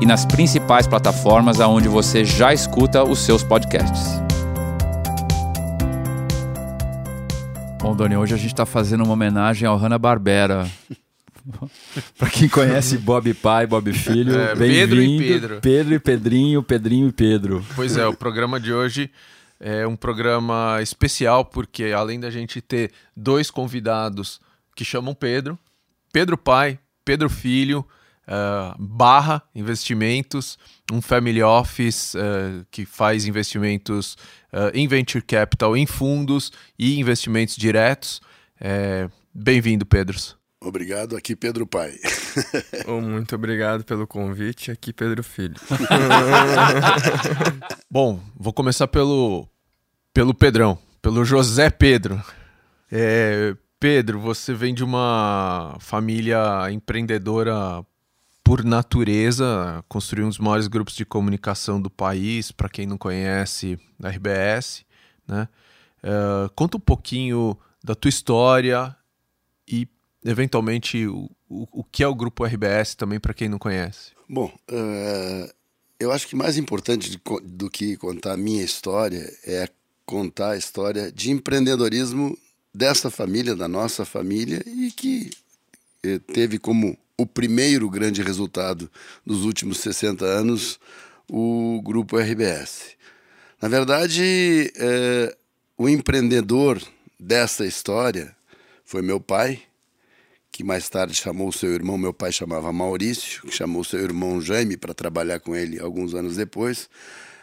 e nas principais plataformas aonde você já escuta os seus podcasts. Bom, Doni, hoje a gente está fazendo uma homenagem ao Hanna-Barbera. Para quem conhece Bob Pai, Bob Filho, É, bem-vindo. Pedro e Pedro. Pedro e Pedrinho, Pedrinho e Pedro. Pois é, o programa de hoje é um programa especial porque além da gente ter dois convidados que chamam Pedro, Pedro Pai, Pedro Filho, eh, Barra Investimentos, um family office eh, que faz investimentos eh, em venture capital, em fundos e investimentos diretos. Eh, Bem-vindo, Pedros. Obrigado, aqui Pedro Pai. Oh, muito obrigado pelo convite. Aqui, Pedro Filho. Bom, vou começar pelo, pelo Pedrão, pelo José Pedro. É, Pedro, você vem de uma família empreendedora por natureza, construiu um dos maiores grupos de comunicação do país, para quem não conhece, a RBS, né? É, conta um pouquinho da tua história e, eventualmente, o, o, o que é o grupo RBS também, para quem não conhece. Bom, eh, eu acho que mais importante do que contar a minha história é contar a história de empreendedorismo dessa família, da nossa família, e que eh, teve como o primeiro grande resultado dos últimos 60 anos o grupo RBS. Na verdade, eh, o empreendedor dessa história foi meu pai, que mais tarde chamou seu irmão, meu pai chamava Maurício, que chamou seu irmão Jaime para trabalhar com ele alguns anos depois.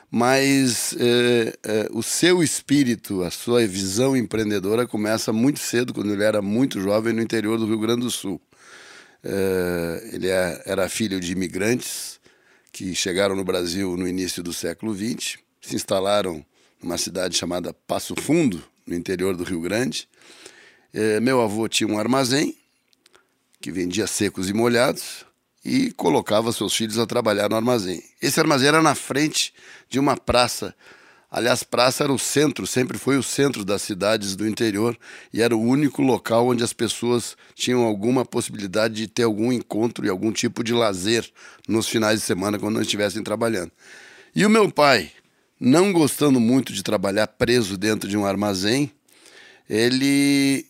Mas eh, eh, o seu espírito, a sua visão empreendedora começa muito cedo, quando ele era muito jovem, no interior do Rio Grande do Sul. Eh, ele é- era filho de imigrantes que chegaram no Brasil no início do século XX, se instalaram numa cidade chamada Passo Fundo, no interior do Rio Grande. Eh, meu avô tinha um armazém que vendia secos e molhados e colocava seus filhos a trabalhar no armazém. Esse armazém era na frente de uma praça. Aliás, praça era o centro, sempre foi o centro das cidades do interior e era o único local onde as pessoas tinham alguma possibilidade de ter algum encontro e algum tipo de lazer nos finais de semana quando não estivessem trabalhando. E o meu pai, não gostando muito de trabalhar preso dentro de um armazém, ele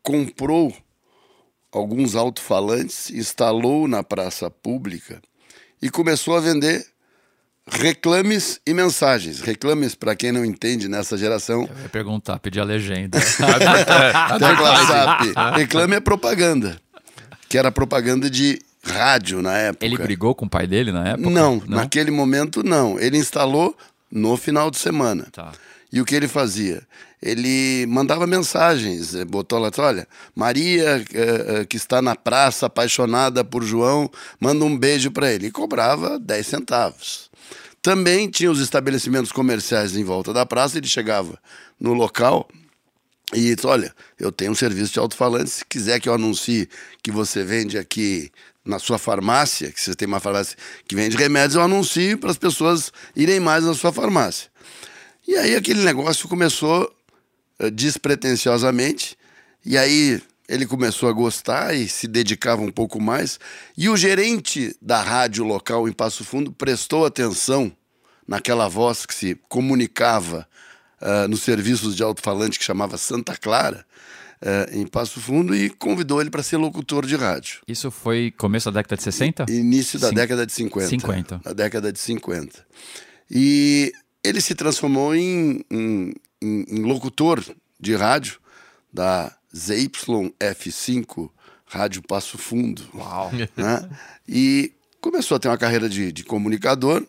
comprou alguns alto-falantes, instalou na praça pública e começou a vender reclames e mensagens. Reclames, para quem não entende nessa geração, Eu ia perguntar, pedir a legenda. tecla. Reclame é propaganda, que era propaganda de rádio na época. Ele brigou com o pai dele na época? Não, naquele momento não. Ele instalou no final de semana. Tá. E o que ele fazia? Ele mandava mensagens, eh, botou lá, olha, Maria, eh, eh, que está na praça, apaixonada por João, manda um beijo para ele. E cobrava 10 centavos. Também tinha os estabelecimentos comerciais em volta da praça, ele chegava no local e disse, olha, eu tenho um serviço de alto-falante, se quiser que eu anuncie que você vende aqui na sua farmácia, que você tem uma farmácia que vende remédios, eu anuncio para as pessoas irem mais na sua farmácia. E aí aquele negócio começou eh, despretensiosamente, e aí ele começou a gostar e se dedicava um pouco mais. E o gerente da rádio local em Passo Fundo prestou atenção naquela voz que se comunicava ah, nos serviços de alto-falante que chamava Santa Clara, eh, em Passo Fundo, e convidou ele para ser locutor de rádio. Isso foi começo da década de 60? Início da Cin- década de 50. 50. Na década de 50. E ele se transformou em, em- em- em locutor de rádio da ZYF5, Rádio Passo Fundo. Uau. né? E começou a ter uma carreira de, de comunicador.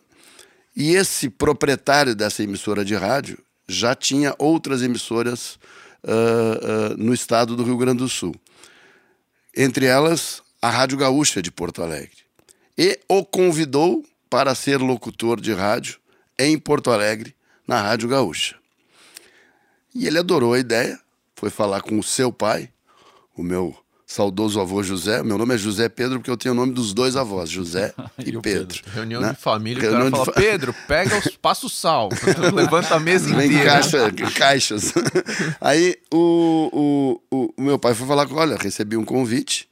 E esse proprietário dessa emissora de rádio já tinha outras emissoras ah, ah, no estado do Rio Grande do Sul. Entre elas, a Rádio Gaúcha de Porto Alegre. e o convidou para ser locutor de rádio em Porto Alegre, na Rádio Gaúcha. E ele adorou a ideia, foi falar com o seu pai, o meu saudoso avô José. Meu nome é José Pedro porque eu tenho o nome dos dois avós, José e, e Pedro. Pedro. Reunião né? de família, Reunião o cara fala, fa... Pedro, pega os, passa o sal, levanta a mesa inteira. Caixa, caixas. Aí o, o, o, o, meu pai foi falar com, olha, recebi um convite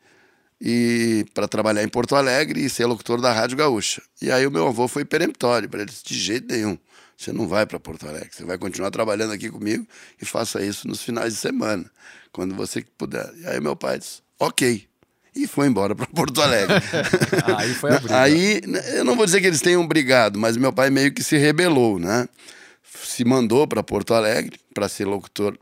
e para trabalhar em Porto Alegre e ser locutor da Rádio Gaúcha. E aí o meu avô foi peremptório para ele, disse, de jeito nenhum. Você não vai para Porto Alegre, você vai continuar trabalhando aqui comigo e faça isso nos finais de semana, quando você puder. E aí meu pai disse: ok. E foi embora para Porto Alegre. aí foi a briga. Aí, eu não vou dizer que eles tenham brigado, mas meu pai meio que se rebelou, né? Se mandou para Porto Alegre para ser locutor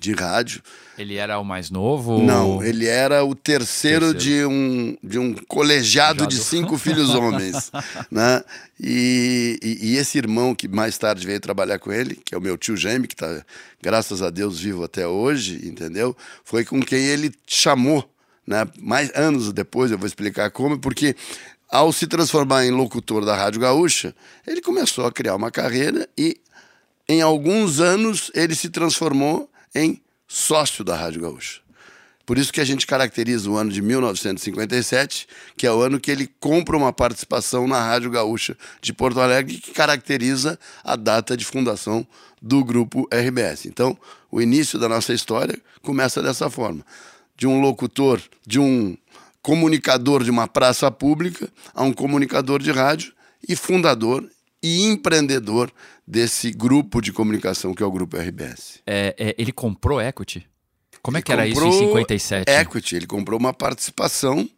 de rádio. Ele era o mais novo? Não, ele era o terceiro, terceiro. De, um, de um colegiado de cinco filhos homens. né? E, e, e, esse irmão que mais tarde veio trabalhar com ele, que é o meu tio Jaime, que está, graças a Deus, vivo até hoje, entendeu? Foi com quem ele chamou, né? mais anos depois, eu vou explicar como, porque ao se transformar em locutor da Rádio Gaúcha, ele começou a criar uma carreira e em alguns anos ele se transformou em sócio da Rádio Gaúcha. Por isso que a gente caracteriza o ano de 1957, que é o ano que ele compra uma participação na Rádio Gaúcha de Porto Alegre, que caracteriza a data de fundação do grupo RBS. Então, o início da nossa história começa dessa forma: de um locutor, de um comunicador de uma praça pública a um comunicador de rádio e fundador e empreendedor desse grupo de comunicação que é o Grupo RBS. É, é, ele comprou equity? Como é que era isso em 57? Equity, ele comprou uma participação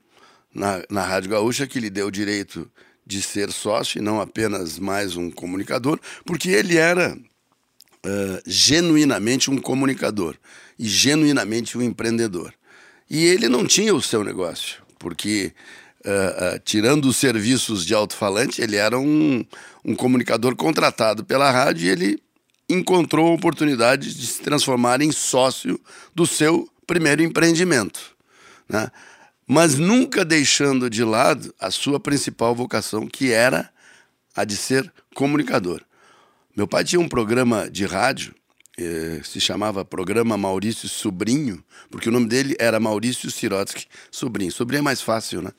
na, na Rádio Gaúcha que lhe deu o direito de ser sócio e não apenas mais um comunicador, porque ele era uh, genuinamente um comunicador e genuinamente um empreendedor. E ele não tinha o seu negócio, porque Uh, uh, tirando os serviços de alto-falante, ele era um, um comunicador contratado pela rádio e ele encontrou a oportunidade de se transformar em sócio do seu primeiro empreendimento. Né? Mas nunca deixando de lado a sua principal vocação, que era a de ser comunicador. Meu pai tinha um programa de rádio eh, se chamava Programa Maurício Sobrinho, porque o nome dele era Maurício Sirotsky Sobrinho. Sobrinho é mais fácil, né?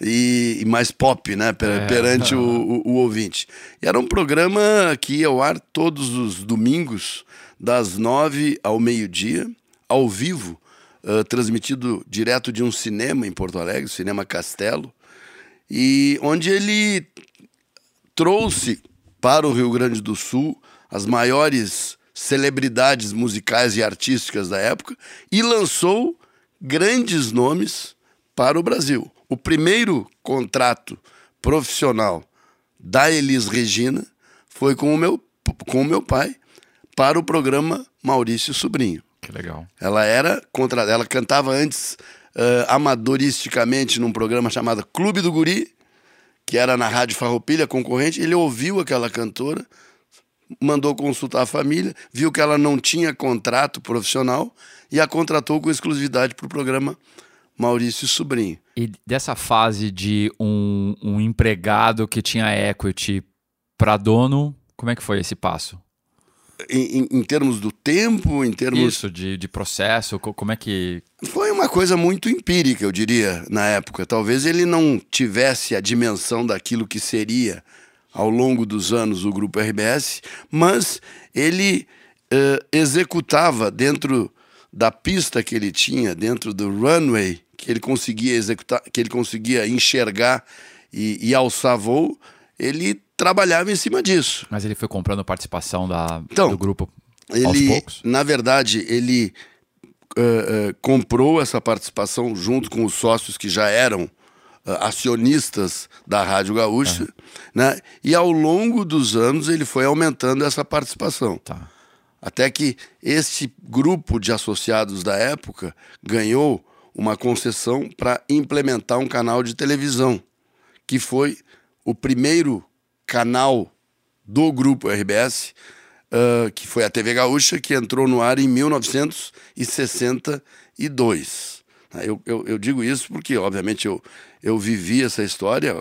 E, e mais pop, né? Per, é, perante o, o, o, ouvinte. E era um programa que ia ao ar todos os domingos, das nove ao meio-dia, ao vivo, uh, transmitido direto de um cinema em Porto Alegre, o Cinema Castelo, e onde ele trouxe para o Rio Grande do Sul as maiores celebridades musicais e artísticas da época e lançou grandes nomes para o Brasil. O primeiro contrato profissional da Elis Regina foi com o meu, com o meu pai para o programa Maurício Sobrinho. Que legal. Ela era contra, ela cantava antes uh, amadoristicamente num programa chamado Clube do Guri, que era na Rádio Farroupilha, concorrente. Ele ouviu aquela cantora, mandou consultar a família, viu que ela não tinha contrato profissional e a contratou com exclusividade para o programa Maurício Sobrinho. E dessa fase de um, um empregado que tinha equity para dono, como é que foi esse passo? Em, em, termos do tempo, em termos. Isso, de, de processo, como é que. Foi uma coisa muito empírica, eu diria, na época. Talvez ele não tivesse a dimensão daquilo que seria ao longo dos anos o grupo RBS, mas ele uh, executava dentro da pista que ele tinha, dentro do runway que ele conseguia executar, que ele conseguia enxergar e, e alçar voo, ele trabalhava em cima disso. Mas ele foi comprando participação da, então, do grupo ele, aos poucos? Na verdade, ele uh, uh, comprou essa participação junto com os sócios que já eram uh, acionistas da Rádio Gaúcha, né? E ao longo dos anos ele foi aumentando essa participação. Tá. Até que esse grupo de associados da época ganhou uma concessão para implementar um canal de televisão, que foi o primeiro canal do grupo RBS, uh, que foi a TV Gaúcha, que entrou no ar em 1962. Eu, eu, eu digo isso porque, obviamente, eu, eu vivi essa história.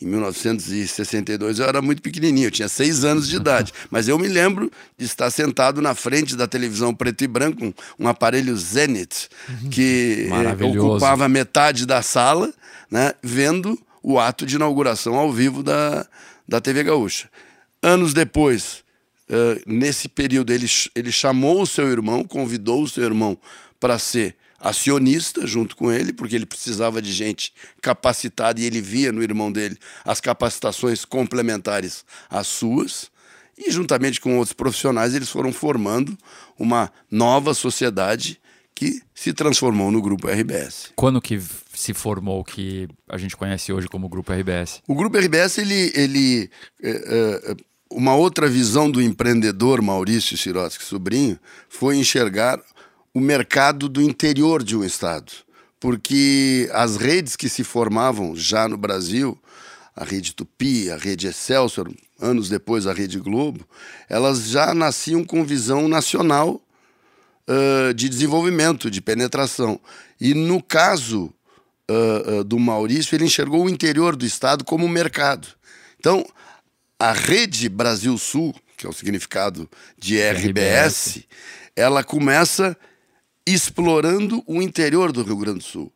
Em 1962 eu era muito pequenininho, eu tinha seis anos de idade. Mas eu me lembro de estar sentado na frente da televisão preto e branco, um, um aparelho Zenith, que eh, ocupava metade da sala, né, vendo o ato de inauguração ao vivo da, da TV Gaúcha. Anos depois, uh, nesse período, ele, ele chamou o seu irmão, convidou o seu irmão para ser acionista junto com ele, porque ele precisava de gente capacitada e ele via no irmão dele as capacitações complementares às suas. E juntamente com outros profissionais, eles foram formando uma nova sociedade que se transformou no Grupo RBS. Quando que se formou que a gente conhece hoje como Grupo RBS? O Grupo RBS, ele, ele é, é, uma outra visão do empreendedor Maurício Sirotsky Sobrinho foi enxergar o mercado do interior de um estado, porque as redes que se formavam já no Brasil, a rede Tupi, a rede Excelsior, anos depois a rede Globo, elas já nasciam com visão nacional uh, de desenvolvimento, de penetração. E no caso uh, uh, do Maurício, ele enxergou o interior do estado como mercado. Então, a rede Brasil Sul, que é o significado de RBS, RBS. ela começa explorando o interior do Rio Grande do Sul.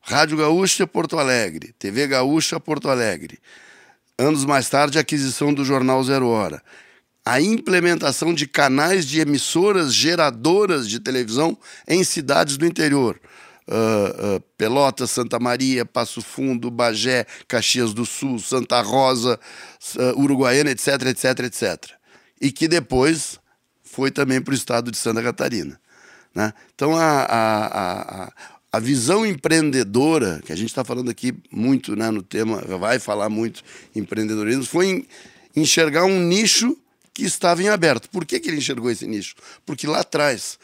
Rádio Gaúcha Porto Alegre, TV Gaúcha Porto Alegre. Anos mais tarde, a aquisição do jornal Zero Hora. A implementação de canais de emissoras geradoras de televisão em cidades do interior. Uh, uh, Pelotas, Santa Maria, Passo Fundo, Bagé, Caxias do Sul, Santa Rosa, uh, Uruguaiana, etc, etc, etc. E que depois foi também para o estado de Santa Catarina. Né? Então, a, a, a, a, visão empreendedora, que a gente está falando aqui muito né, no tema, vai falar muito empreendedorismo, foi enxergar um nicho que estava em aberto. Por que, que ele enxergou esse nicho? Porque lá atrás,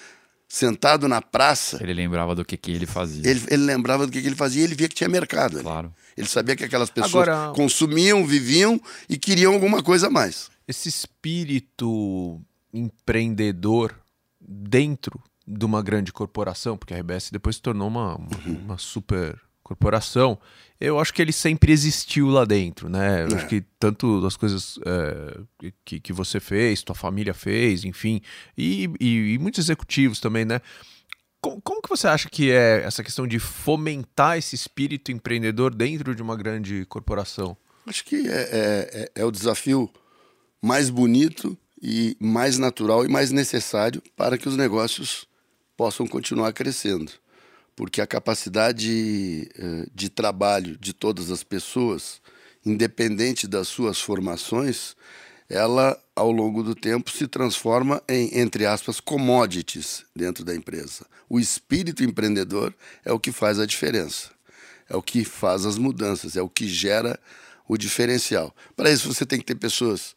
sentado na praça. Ele lembrava do que, que ele fazia. Ele, ele lembrava do que, que ele fazia e ele via que tinha mercado. Claro. Ele sabia que aquelas pessoas Agora... consumiam, viviam e queriam alguma coisa a mais. Esse espírito empreendedor dentro de uma grande corporação, porque a RBS depois se tornou uma, uma, uma super corporação, eu acho que ele sempre existiu lá dentro, né? É. Acho que tanto das coisas é, que, que você fez, tua família fez, enfim, e, e, e muitos executivos também, né? Como, como, que você acha que é essa questão de fomentar esse espírito empreendedor dentro de uma grande corporação? Acho que é, é, é, é o desafio mais bonito e mais natural e mais necessário para que os negócios possam continuar crescendo. Porque a capacidade eh, de trabalho de todas as pessoas, independente das suas formações, ela, ao longo do tempo, se transforma em, entre aspas, commodities dentro da empresa. O espírito empreendedor é o que faz a diferença, é o que faz as mudanças, é o que gera o diferencial. Para isso, você tem que ter pessoas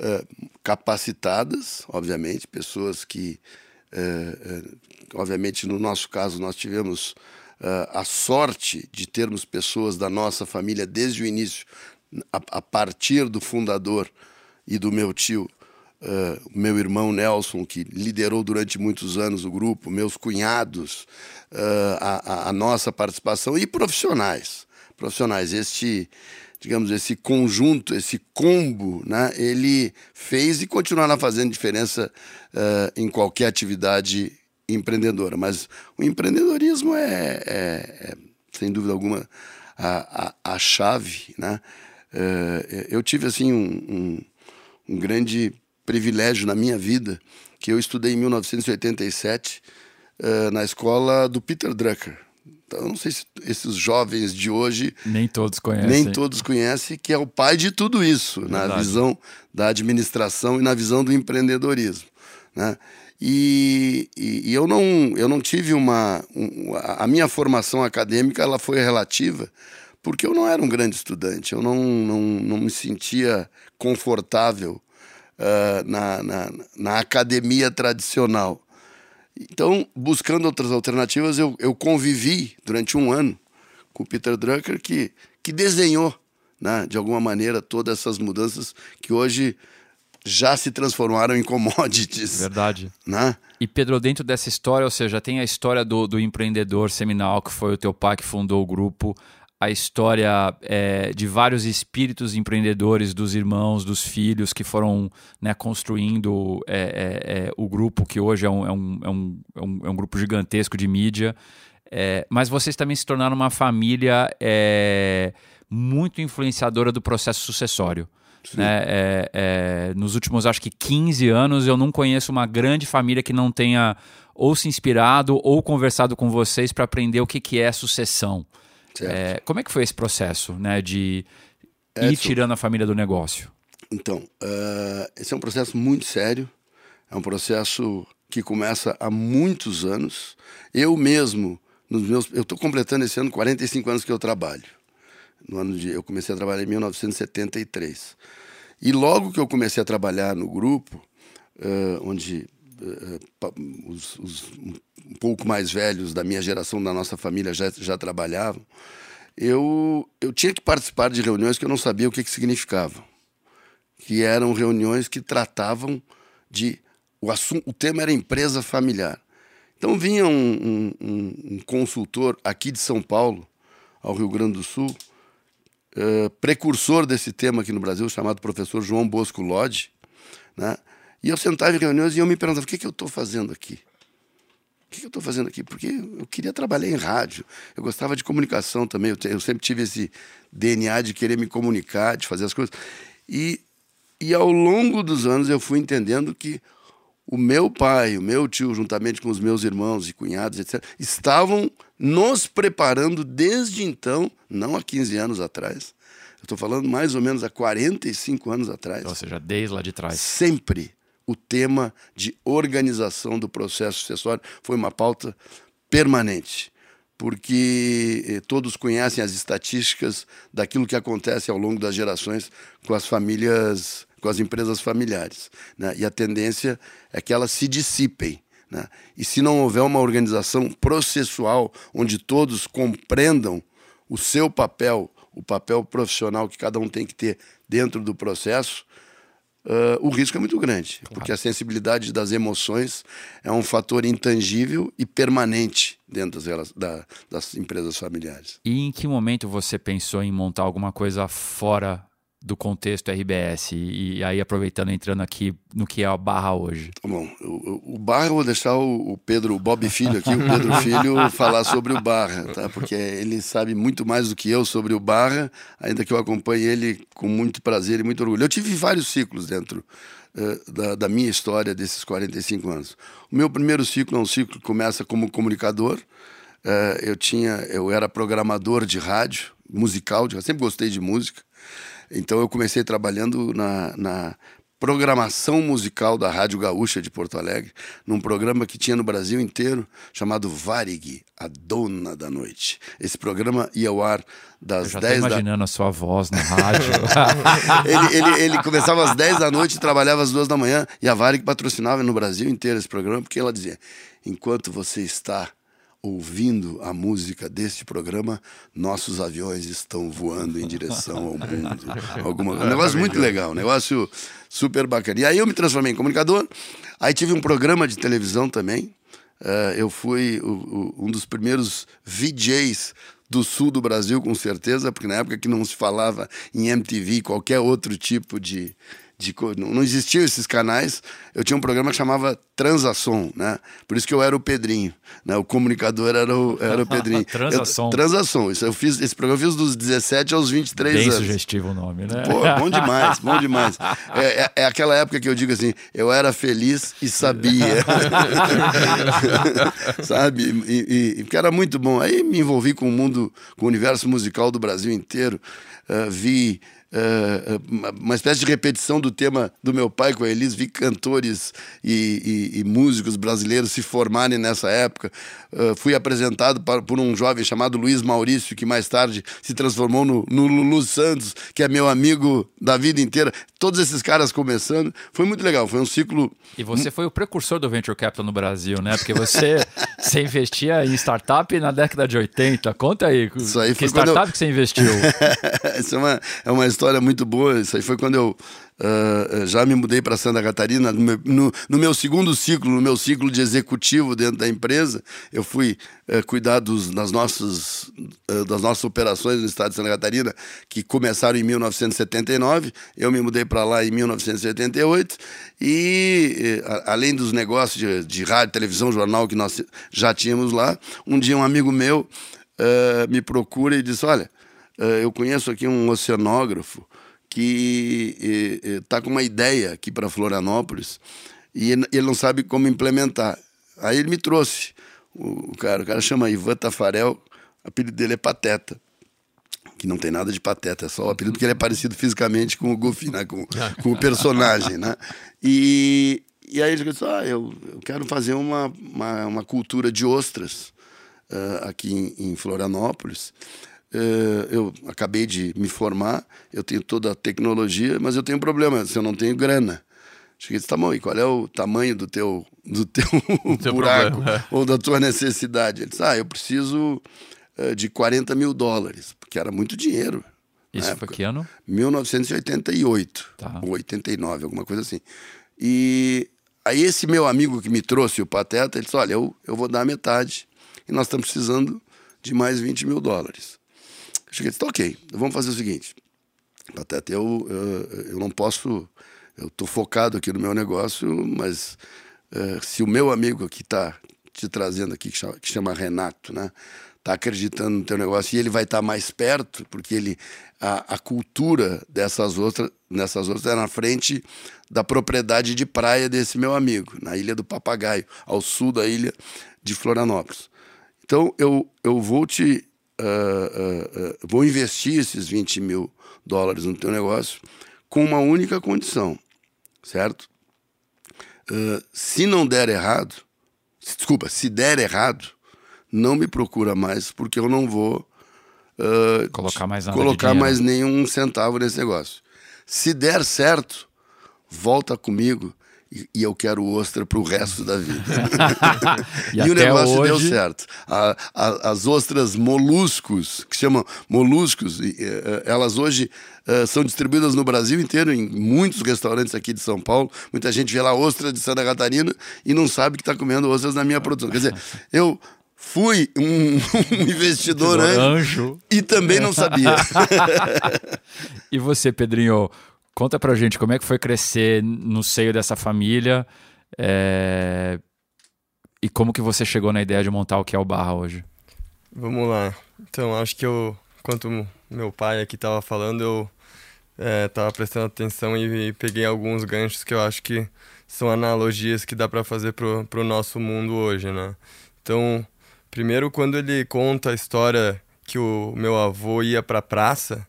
uh, capacitadas, obviamente, pessoas que obviamente, no nosso caso, nós tivemos uh, a sorte de termos pessoas da nossa família desde o início, a, a partir do fundador e do meu tio, uh, meu irmão Nelson, que liderou durante muitos anos o grupo, meus cunhados, uh, a, a, nossa participação e profissionais. Profissionais. Este digamos, esse conjunto, esse combo, né, ele fez e continuará fazendo diferença uh, em qualquer atividade empreendedora. Mas o empreendedorismo é, é, é sem dúvida alguma, a, a, a chave. Né? Uh, eu tive assim um, um, um grande privilégio na minha vida, que eu estudei em 1987 uh, na escola do Peter Drucker então, não sei se esses jovens de hoje. Nem todos conhecem. Nem todos conhecem, que é o pai de tudo isso, Verdade. na visão da administração e na visão do empreendedorismo. Né? E, e, e, eu, não, eu não tive uma. Um, a minha formação acadêmica ela foi relativa, porque eu não era um grande estudante, eu não, não, não me sentia confortável uh, na, na, na academia tradicional. Então, buscando outras alternativas, eu, eu convivi durante um ano com o Peter Drucker, que, que desenhou, né, de alguma maneira, todas essas mudanças que hoje já se transformaram em commodities. Verdade. Né? E Pedro, dentro dessa história, ou seja, tem a história do, do empreendedor seminal, que foi o teu pai que fundou o grupo, a história é, de vários espíritos empreendedores, dos irmãos, dos filhos que foram né, construindo é, é, é o grupo que hoje é um, é um, é um, é um, grupo gigantesco de mídia. mas vocês também se tornaram uma família muito influenciadora do processo sucessório. Né? É, é, nos últimos, acho que 15 anos, eu não conheço uma grande família que não tenha ou se inspirado ou conversado com vocês para aprender o que, que é sucessão. É, como é que foi esse processo né, de ir tirando a família do negócio? Então, uh, esse é um processo muito sério, é um processo que começa há muitos anos. Eu mesmo, nos meus, eu estou completando esse ano 45 anos que eu trabalho. No ano de, eu comecei a trabalhar em 1973. E logo que eu comecei a trabalhar no grupo, uh, onde uh, os, os, um pouco mais velhos da minha geração, da nossa família, já, já trabalhavam, eu, eu tinha que participar de reuniões que eu não sabia o que, que significavam. Que eram reuniões que tratavam de. O, assunto, o tema era empresa familiar. Então vinha um, um, um consultor aqui de São Paulo, ao Rio Grande do Sul, uh, precursor desse tema aqui no Brasil, chamado professor João Bosco Lodge, né? E eu sentava em reuniões e eu me perguntava: o que, que eu estou fazendo aqui? O que, eu estou fazendo aqui? Porque eu queria trabalhar em rádio, eu gostava de comunicação também, eu, te, eu sempre tive esse DNA de querer me comunicar, de fazer as coisas. E, e ao longo dos anos eu fui entendendo que o meu pai, o meu tio, juntamente com os meus irmãos e cunhados, etc., estavam nos preparando desde então, não há 15 anos atrás. Eu estou falando mais ou menos há 45 anos atrás. Ou seja, desde lá de trás. Sempre o tema de organização do processo sucessório foi uma pauta permanente, porque eh, todos conhecem as estatísticas daquilo que acontece ao longo das gerações com as famílias, com as empresas familiares. Né? E a tendência é que elas se dissipem. Né? E se não houver uma organização processual onde todos compreendam o seu papel, o papel profissional que cada um tem que ter dentro do processo, uh, o risco é muito grande, claro. porque a sensibilidade das emoções é um fator intangível e permanente dentro das, da, das empresas familiares. E em que momento você pensou em montar alguma coisa fora do contexto RBS e, aí aproveitando entrando aqui no que é a Barra hoje. Tá bom, o, o Barra eu vou deixar o, o, Pedro, o Bob Filho aqui, o Pedro Filho falar sobre o Barra, tá? Porque ele sabe muito mais do que eu sobre o Barra, ainda que eu acompanhe ele com muito prazer e muito orgulho. Eu tive vários ciclos dentro uh, da, da, minha história desses 45 anos. O meu primeiro ciclo é um ciclo que começa como comunicador. Uh, eu tinha, eu era programador de rádio, musical, eu sempre gostei de música. Então eu comecei trabalhando na, na programação musical da Rádio Gaúcha de Porto Alegre, num programa que tinha no Brasil inteiro, chamado Varig, a Dona da Noite. Esse programa ia ao ar das Eu já 10 imaginando da... a sua voz na rádio. ele, ele, ele, começava às 10 da noite e trabalhava às 2 da manhã, e a Varig patrocinava no Brasil inteiro esse programa, porque ela dizia: enquanto você está ouvindo a música deste programa, nossos aviões estão voando em direção ao mundo. Alguma... Um negócio muito legal, um negócio super bacana. E aí eu me transformei em comunicador, aí tive um programa de televisão também. Uh, eu fui o, o, um dos primeiros VJs do sul do Brasil, com certeza, porque na época que não se falava em MTV, qualquer outro tipo de, de, não existiam esses canais. Eu tinha um programa que chamava Transação, né? Por isso que eu era o Pedrinho, né? O comunicador era o, era o Pedrinho. Transação. Eu, transação. Isso eu fiz esse programa eu fiz dos 17 aos 23 Bem anos. Bem sugestivo o nome, né? Pô, bom demais, bom demais. É, é, é, aquela época que eu digo assim, eu era feliz e sabia. Sabe? E, e, porque era muito bom. Aí me envolvi com o mundo, com o universo musical do Brasil inteiro. Uh, vi uh, uma espécie de repetição do tema do meu pai com a Elis. Vi cantores e, e, e músicos brasileiros se formarem nessa época. Uh, fui apresentado para, por um jovem chamado Luiz Maurício, que mais tarde se transformou no, no Lulu Santos, que é meu amigo da vida inteira. Todos esses caras começando. Foi muito legal, foi um ciclo. E você foi o precursor do Venture Capital no Brasil, né? Porque você, você investia em startup na década de 80. Conta aí. Isso aí que startup eu... que você investiu? Isso é uma, é uma história muito boa. Isso aí foi quando eu Uh, já me mudei para Santa Catarina no meu, no, no meu, segundo ciclo, no meu ciclo de executivo dentro da empresa, eu fui uh, cuidar dos, das, nossas, uh, das nossas operações no estado de Santa Catarina, que começaram em 1979. Eu me mudei para lá em 1988 e, além dos negócios de, de rádio, televisão, jornal que nós já tínhamos lá, um dia um amigo meu me procura e disse: Olha, eu conheço aqui um oceanógrafo que está com uma ideia aqui para Florianópolis e ele não sabe como implementar. Aí ele me trouxe o cara, o cara chama Ivan Tafarel, o apelido dele é Pateta, que não tem nada de pateta, é só o apelido porque ele é parecido fisicamente com o Goofy, né? com, com o personagem, né? E, e aí ele disse, ah, eu, eu quero fazer uma, uma, uma cultura de ostras uh, aqui em, em Florianópolis. Eh, eu acabei de me formar, eu tenho toda a tecnologia, mas eu tenho um problema, se eu não tenho grana. Cheguei e disse, tá bom, e qual é o tamanho do teu, do teu, buraco problema, é. ou da tua necessidade? Ele disse, ah, eu preciso uh, de 40 mil dólares, porque era muito dinheiro. Isso foi que ano? 1988, tá. ou 89, alguma coisa assim. E aí esse meu amigo que me trouxe o Pateta, ele disse, olha, eu, eu vou dar metade e nós estamos precisando de mais 20 mil dólares. Cheguei tá, ok, vamos fazer o seguinte. Pateta, eu, eu, eu não posso, eu estou focado aqui no meu negócio, mas uh, se o meu amigo que está te trazendo aqui, que chama, que chama Renato, né? está acreditando no teu negócio e ele vai estar tá mais perto, porque ele a, a cultura dessas outras, nessas outras é na frente da propriedade de praia desse meu amigo, na Ilha do Papagaio, ao sul da ilha de Florianópolis. Então eu, eu vou te uh, uh, vou investir esses 20 mil dólares no teu negócio com uma única condição, certo? se não der errado, desculpa, se der errado, não me procura mais, porque eu não vou colocar, mais, colocar mais nenhum centavo nesse negócio. Se der certo, volta comigo e, eu quero ostra para o resto da vida. e, e o negócio hoje... deu certo. A, a, as ostras moluscos, que chamam moluscos, elas hoje uh, são distribuídas no Brasil inteiro, em muitos restaurantes aqui de São Paulo. Muita gente vê lá ostra de Santa Catarina e não sabe que está comendo ostras na minha produção. Quer dizer, eu fui um, um investidor anjo, anjo e também não sabia. e você, Pedrinho? Conta pra gente como é que foi crescer no seio dessa família é... e como que você chegou na ideia de montar o que é o Barra hoje. Vamos lá. Então, acho que eu, enquanto meu pai aqui estava falando, eu é, prestando atenção e, e, peguei alguns ganchos que eu acho que são analogias que dá para fazer pro, pro nosso mundo hoje, né? Então, primeiro quando ele conta a história que o meu avô ia para a praça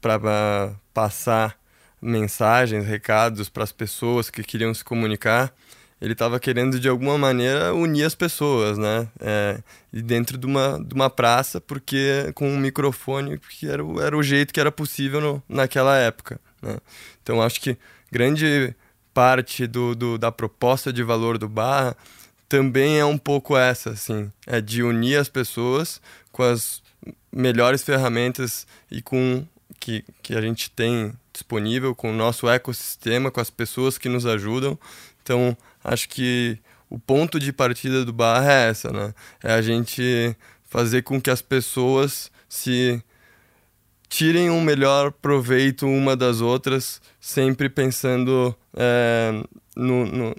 para passar mensagens, recados para as pessoas que queriam se comunicar, ele estava querendo de alguma maneira unir as pessoas, né? É, e dentro de uma, de uma praça, porque com um microfone, porque era, o, era o jeito que era possível no, naquela época. Né? Então acho que grande parte do, do, da proposta de valor do Barra também é um pouco essa, assim, é de unir as pessoas com as melhores ferramentas e com que, que a gente tem disponível, com o nosso ecossistema, com as pessoas que nos ajudam. Então, acho que o ponto de partida do Barra é essa, né? É a gente fazer com que as pessoas se tirem um melhor proveito uma das outras, sempre pensando é, no, no,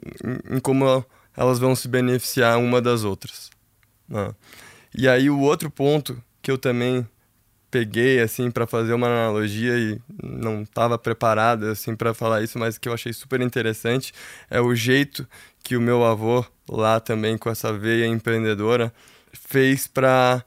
em como elas vão se beneficiar uma das outras. Né? E aí o outro ponto que eu também peguei assim para fazer uma analogia e não estava preparado assim para falar isso, mas que eu achei super interessante é o jeito que o meu avô lá também com essa veia empreendedora fez para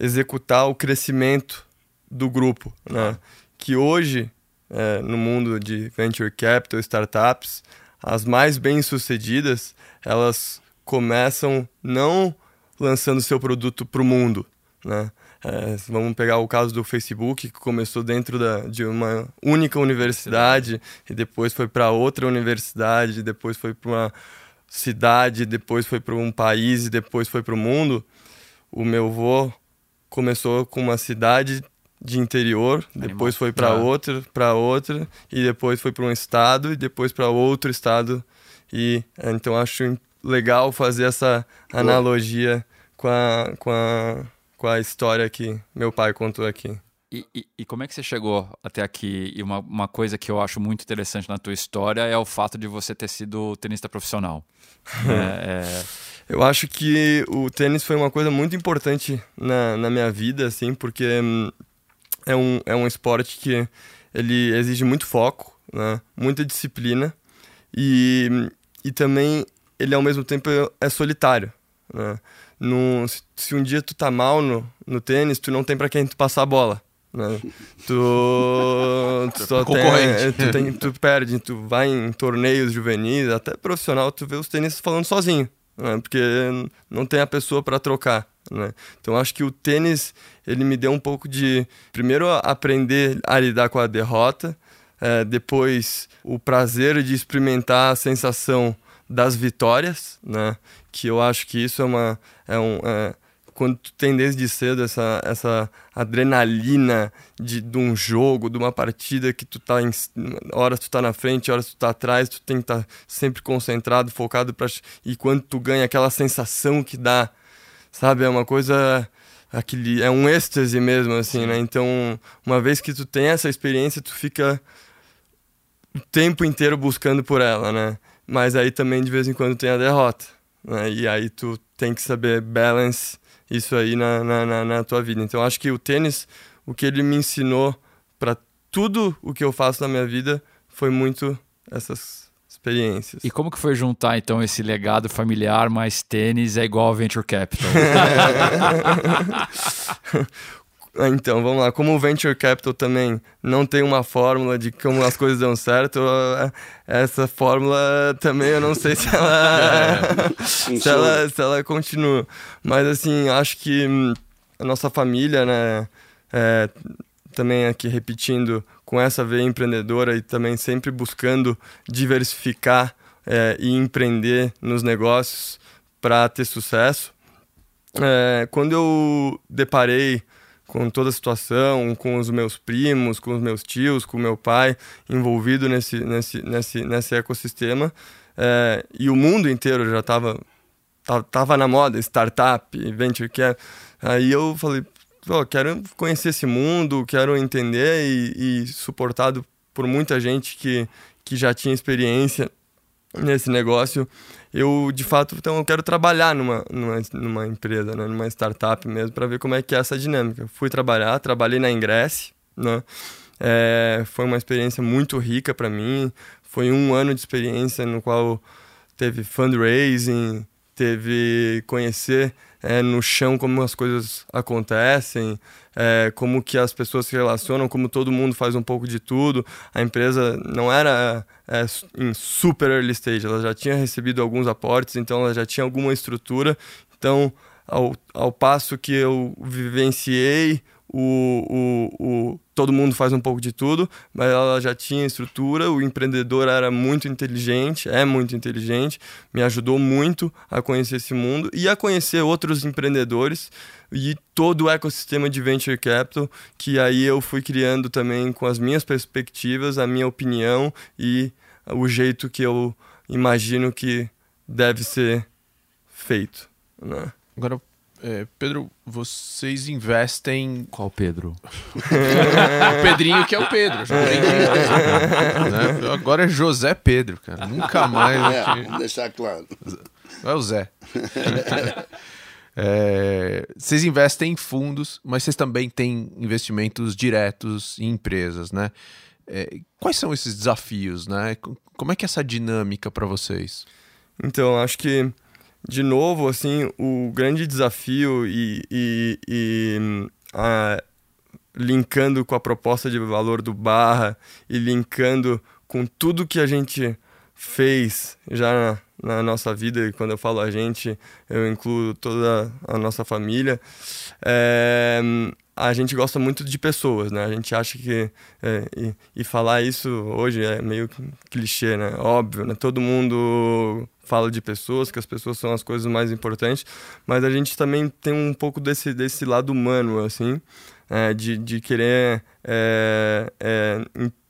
executar o crescimento do grupo, né? Que hoje é, no mundo de venture capital, startups, as mais bem sucedidas elas começam não lançando seu produto para o mundo, né? É, vamos pegar o caso do Facebook, que começou dentro da, de uma única universidade, e depois foi para outra universidade, depois foi para uma cidade, depois foi para um país, e depois foi para o mundo. O meu avô começou com uma cidade de interior, Animal. depois foi para Ah. outra, para outra e depois foi para um estado e depois para outro estado e então acho legal fazer essa analogia com a, com a com a história que meu pai contou aqui. E, e- e como é que você chegou até aqui? E uma, uma coisa que eu acho muito interessante na tua história é o fato de você ter sido tenista profissional. É, é, Eu acho que o tênis foi uma coisa muito importante na, na minha vida, assim, porque hum, é um, é um esporte que ele exige muito foco, né? muita disciplina e, e também ele ao mesmo tempo é solitário. Né? Num- se, se um dia tu tá mal no, no tênis, tu não tem para quem tu passar a bola. Né? Tu, tu, só tem- Concorrente. tu, tem- tu perde, tu vai em torneios juvenis, até profissional, tu vê os tenistas falando sozinho, né? porque não tem a pessoa para trocar. Né? Então acho que o tênis ele me deu um pouco de primeiro aprender a lidar com a derrota, eh, depois o prazer de experimentar a sensação das vitórias, né? Que eu acho que isso é uma é um é, quando tu tem desde cedo essa, essa adrenalina de, de um jogo, de uma partida que tu tá em horas tu tá na frente, horas tu tá atrás, tu tem que estar sempre concentrado, focado para e quando tu ganha aquela sensação que dá, sabe, é uma coisa aquele é um êxtase mesmo assim, né? Então, uma vez que tu tem essa experiência, tu fica o tempo inteiro buscando por ela, né? Mas aí também de vez em quando tem a derrota, né? E aí tu tem que saber balance isso aí na, na, na, na tua vida. Então acho que o tênis, o que ele me ensinou para tudo o que eu faço na minha vida foi muito essas experiências. e como que foi juntar então esse legado familiar mais tênis é igual Venture Capital? Ah, Então, vamos lá. Como o Venture Capital também não tem uma fórmula de como as coisas dão certo, eh, essa fórmula também eu não sei se ela, se ela, se ela continua. Mas, assim, acho que hum, a nossa família, né, é, também aqui repetindo, com essa veia empreendedora e também sempre buscando diversificar é, e empreender nos negócios para ter sucesso. É, quando eu deparei com toda a situação, com os meus primos, com os meus tios, com o meu pai envolvido nesse, nesse, nesse, nesse ecossistema, é, e o mundo inteiro já estava tava na moda, startup, venture cap. Aí eu falei, quero conhecer esse mundo, quero entender e, e suportado por muita gente que, que já tinha experiência nesse negócio. Eu, de fato, então eu quero trabalhar numa, numa, numa empresa, né? numa startup mesmo, para ver como é que é essa dinâmica. Fui trabalhar, trabalhei na Ingress, né? É, foi uma experiência muito rica para mim. Foi um ano de experiência no qual teve fundraising, teve conhecer é, no chão como as coisas acontecem, é, como que as pessoas se relacionam, como todo mundo faz um pouco de tudo. A empresa não era é, em super early stage, ela já tinha recebido alguns aportes, então ela já tinha alguma estrutura. Então, ao, ao passo que eu vivenciei o, o, o, todo mundo faz um pouco de tudo, mas ela já tinha estrutura, o empreendedor era muito inteligente, é muito inteligente, me ajudou muito a conhecer esse mundo e a conhecer outros empreendedores e todo o ecossistema de venture capital, que aí eu fui criando também com as minhas perspectivas, a minha opinião e o jeito que eu imagino que deve ser feito. Né? Agora, é, Pedro, vocês investem. Qual Pedro? o Pedrinho que é o Pedro. né? Agora é José Pedro, cara. Nunca mais. É, vamos deixar claro. É o Zé. É, vocês investem em fundos, mas vocês também têm investimentos diretos em empresas, né? É, quais são esses desafios, né? Como é que é essa dinâmica para vocês? Então, acho que, de novo, assim, o grande desafio e, e, e a, linkando com a proposta de valor do Barra e linkando com tudo que a gente fez já na, nossa vida, e quando eu falo a gente, eu incluo toda a nossa família, é, a gente gosta muito de pessoas, né? A gente acha que... É, e, e, falar isso hoje é meio clichê, né? Óbvio, né? Todo mundo fala de pessoas, que as pessoas são as coisas mais importantes, mas a gente também tem um pouco desse, desse lado humano, assim. é, de, de querer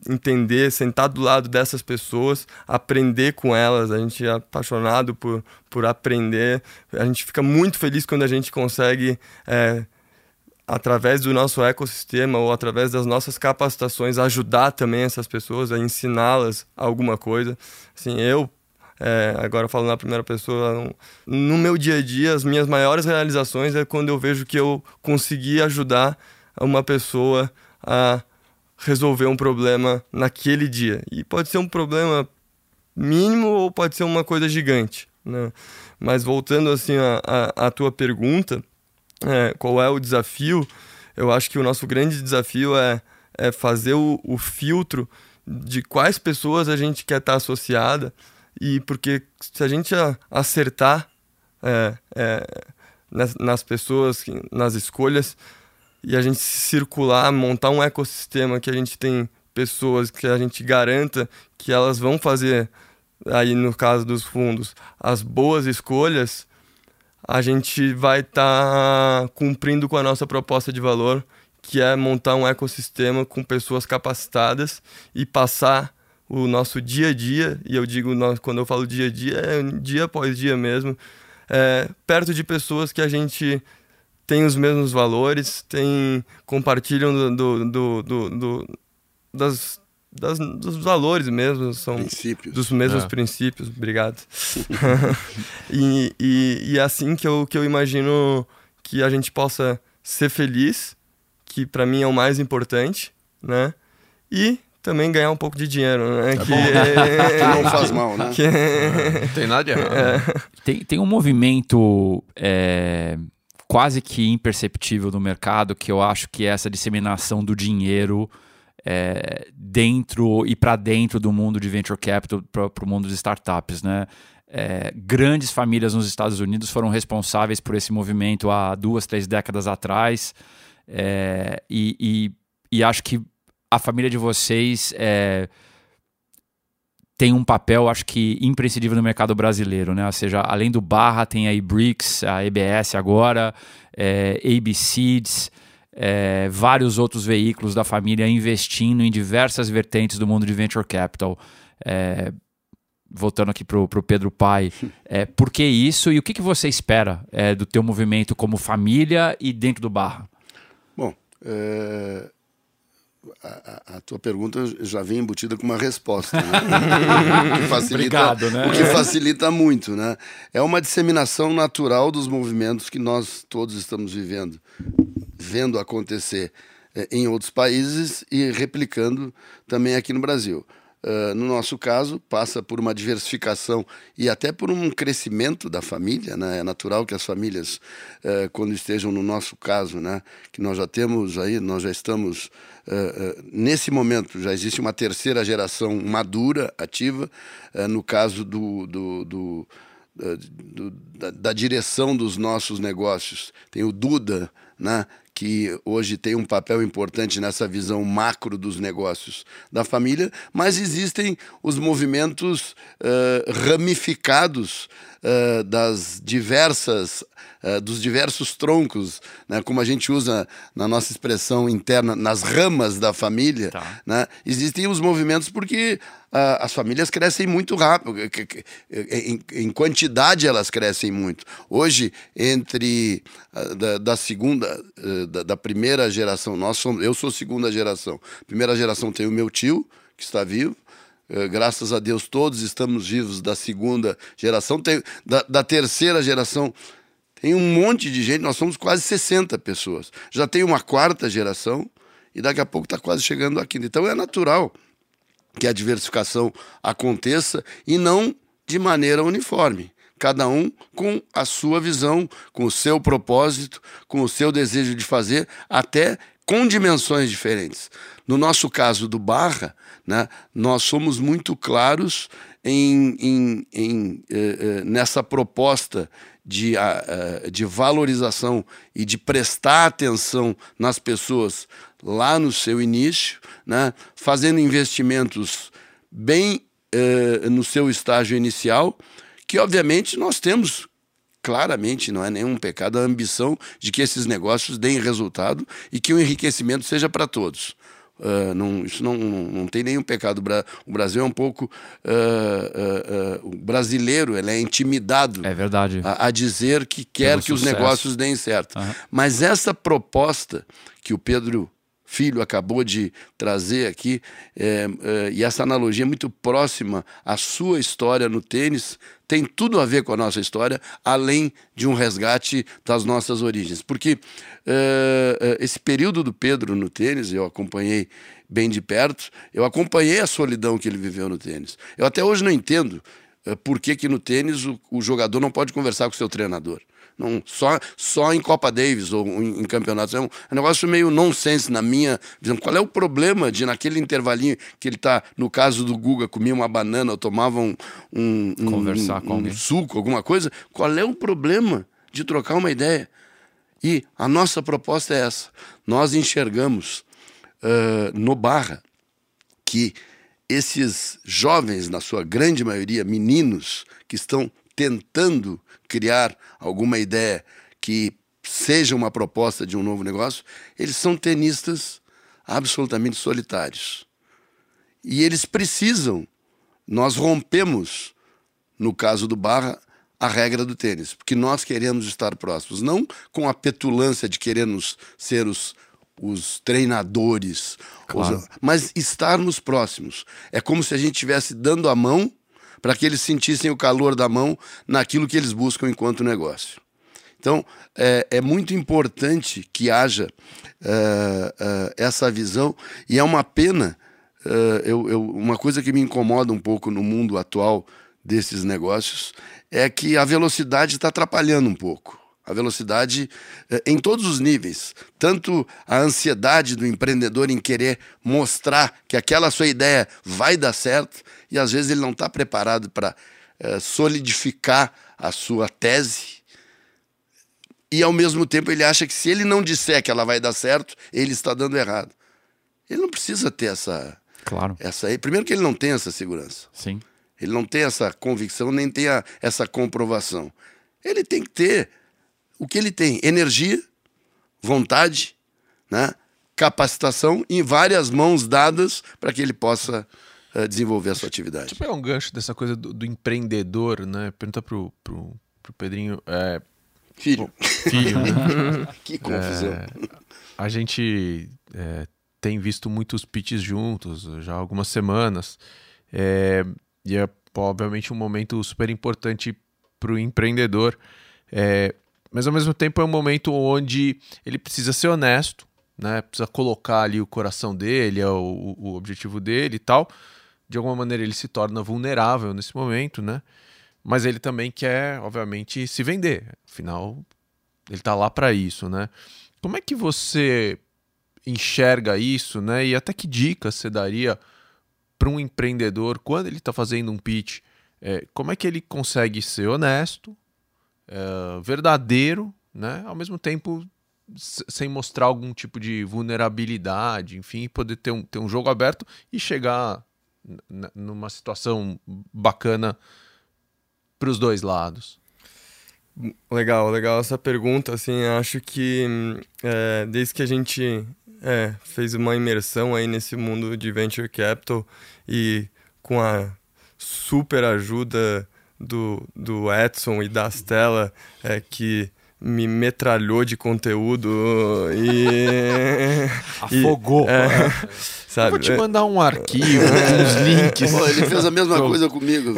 entender, sentar do lado dessas pessoas, aprender com elas. A gente é apaixonado por, por aprender. A gente fica muito feliz quando a gente consegue, é, através do nosso ecossistema ou através das nossas capacitações, ajudar também essas pessoas, a ensiná-las alguma coisa. Assim, eu, é, agora falando na primeira pessoa, no meu dia a dia, as minhas maiores realizações é quando eu vejo que eu consegui ajudar uma pessoa a resolver um problema naquele dia. E pode ser um problema mínimo ou pode ser uma coisa gigante. Né? Mas voltando assim à tua pergunta, é, qual é o desafio? Eu acho que o nosso grande desafio é, é fazer o, o filtro de quais pessoas a gente quer estar associada e porque se a gente acertar é, é, nas, nas pessoas, nas escolhas, e a gente circular, montar um ecossistema que a gente tem pessoas que a gente garanta que elas vão fazer, aí no caso dos fundos, as boas escolhas, a gente vai estar tá cumprindo com a nossa proposta de valor, que é montar um ecossistema com pessoas capacitadas e passar o nosso dia a dia, e eu digo quando eu falo dia a dia, é dia após dia mesmo, é, perto de pessoas que a gente têm os mesmos valores, tem, compartilham do, do, do, do das, das, dos valores mesmo, são princípios. dos mesmos é. princípios, obrigado. e, e, e é assim que eu, que eu imagino que a gente possa ser feliz, que para mim é o mais importante, né? E também ganhar um pouco de dinheiro, né? É que, é... não faz mal, né? Que... Não tem nada de errado. É. Tem, tem um movimento é, quase que imperceptível no mercado, que eu acho que é essa disseminação do dinheiro é, dentro e para dentro do mundo de venture capital, para o mundo de startups, né? É, grandes famílias nos Estados Unidos foram responsáveis por esse movimento há duas, três décadas atrás, é, e, e, e, acho que a família de vocês é, tem um papel, acho que, imprescindível no mercado brasileiro, né? Ou seja, além do Barra, tem a Ibrix, a EBS agora, é, ABCs, é, vários outros veículos da família investindo em diversas vertentes do mundo de venture capital. É, voltando aqui para o Pedro Pai, é, por que isso e o que, que você espera é, do teu movimento como família e dentro do Barra? Bom, é, a, a, tua pergunta já vem embutida com uma resposta, né? o, que facilita, Obrigado, né? o que facilita muito, né? É uma disseminação natural dos movimentos que nós todos estamos vivendo, vendo acontecer é, em outros países e replicando também aqui no Brasil. Uh, no nosso caso, passa por uma diversificação e até por um crescimento da família. Né? É natural que as famílias, uh, quando estejam no nosso caso, né? que nós já temos aí, nós já estamos Uh, nesse momento já existe uma terceira geração madura, ativa, no caso do, do, do da, da, direção dos nossos negócios. Tem o Duda, né, que hoje tem um papel importante nessa visão macro dos negócios da família, mas existem os movimentos ramificados das diversas uh, dos diversos troncos, né, como a gente usa na nossa expressão interna, nas ramas da família, tá. né, existem os movimentos porque uh, as famílias crescem muito rápido, em, em, quantidade elas crescem muito. Hoje, entre uh, da, da, segunda, da, da, primeira geração, nós somos, eu sou segunda geração. Primeira geração tem o meu tio, que está vivo, graças a Deus todos estamos vivos da segunda geração. Tem, da, da, terceira geração tem um monte de gente, nós somos quase 60 pessoas. Já tem uma quarta geração e daqui a pouco está quase chegando a quinta. Então é natural que a diversificação aconteça e não de maneira uniforme. Cada um com a sua visão, com o seu propósito, com o seu desejo de fazer, até com dimensões diferentes. No nosso caso do Barra, né, nós somos muito claros em, em, em eh, eh, nessa proposta de, uh, de valorização e de prestar atenção nas pessoas lá no seu início, né? fazendo investimentos bem uh, no seu estágio inicial, que obviamente nós temos claramente, não é nenhum pecado, a ambição de que esses negócios deem resultado e que o enriquecimento seja para todos. Uh, não, isso não, não, não, tem nenhum pecado. O Brasil é um pouco. Uh, uh, o brasileiro ele é intimidado é verdade. A, a dizer que quer Pelo que sucesso. os negócios deem certo. Uhum. Mas essa proposta que o Pedro Filho acabou de trazer aqui, é, é, e essa analogia é muito próxima à sua história no tênis, tem tudo a ver com a nossa história, além de um resgate das nossas origens. Porque é, é esse período do Pedro no tênis, eu acompanhei bem de perto, eu acompanhei a solidão que ele viveu no tênis. Eu até hoje não entendo é, por que, que no tênis o, o jogador não pode conversar com o seu treinador. Não, só, só em Copa Davis ou em, em campeonatos. É um, é um, negócio meio nonsense na minha visão. Qual é o problema de, naquele intervalinho que ele está, no caso do Guga, comia uma banana ou tomava um, um, Conversar um, um suco, alguma coisa? Qual é o problema de trocar uma ideia? E a nossa proposta é essa. Nós enxergamos uh, no Barra que esses jovens, na sua grande maioria, meninos, que estão tentando criar alguma ideia que seja uma proposta de um novo negócio, eles são tenistas absolutamente solitários. E eles precisam, nós rompemos, no caso do Barra, a regra do tênis, porque nós queremos estar próximos, não com a petulância de queremos ser os, os treinadores, claro. os, mas estarmos próximos. É como se a gente estivesse dando a mão para que eles sentissem o calor da mão naquilo que eles buscam enquanto negócio. Então, é, é muito importante que haja uh, uh, essa visão, e é uma pena, uh, eu, eu, uma coisa que me incomoda um pouco no mundo atual desses negócios é que a velocidade está atrapalhando um pouco. A velocidade em todos os níveis. Tanto a ansiedade do empreendedor em querer mostrar que aquela sua ideia vai dar certo, e às vezes ele não está preparado para é, solidificar a sua tese. E ao mesmo tempo ele acha que se ele não disser que ela vai dar certo, ele está dando errado. Ele não precisa ter essa. Claro. Essa, primeiro que ele não tem essa segurança. Sim. Ele não tem essa convicção, nem tem a, essa comprovação. Ele tem que ter o que ele tem: energia, vontade, né? capacitação em várias mãos dadas para que ele possa desenvolver a sua atividade. Deixa eu pegar um gancho dessa coisa do, do empreendedor, né? Pergunta pro, pro, pro Pedrinho. É... Filho. Filho, né? que confusão. É, a gente é, tem visto muitos pitches juntos já há algumas semanas. É, e é, obviamente, um momento super importante para o empreendedor. É, mas, ao mesmo tempo, é um momento onde ele precisa ser honesto, né? precisa colocar ali o coração dele, é o, o objetivo dele e tal de alguma maneira ele se torna vulnerável nesse momento, né? Mas ele também quer, obviamente, se vender. Afinal, ele está lá para isso, né? Como é que você enxerga isso, né? E até que dicas você daria para um empreendedor quando ele está fazendo um pitch? É, como é que ele consegue ser honesto, é, verdadeiro, né? Ao mesmo tempo sem mostrar algum tipo de vulnerabilidade, enfim, poder ter um, ter um jogo aberto e chegar numa situação bacana para os dois lados? Legal, legal essa pergunta. Assim, acho que é, desde que a gente é, fez uma imersão aí nesse mundo de venture capital e com a super ajuda do, do Edson e da Stella, é, que me metralhou de conteúdo e. Afogou. E, é, Sabe? Vou te mandar um arquivo, uns links. Pô, ele fez a mesma coisa comigo.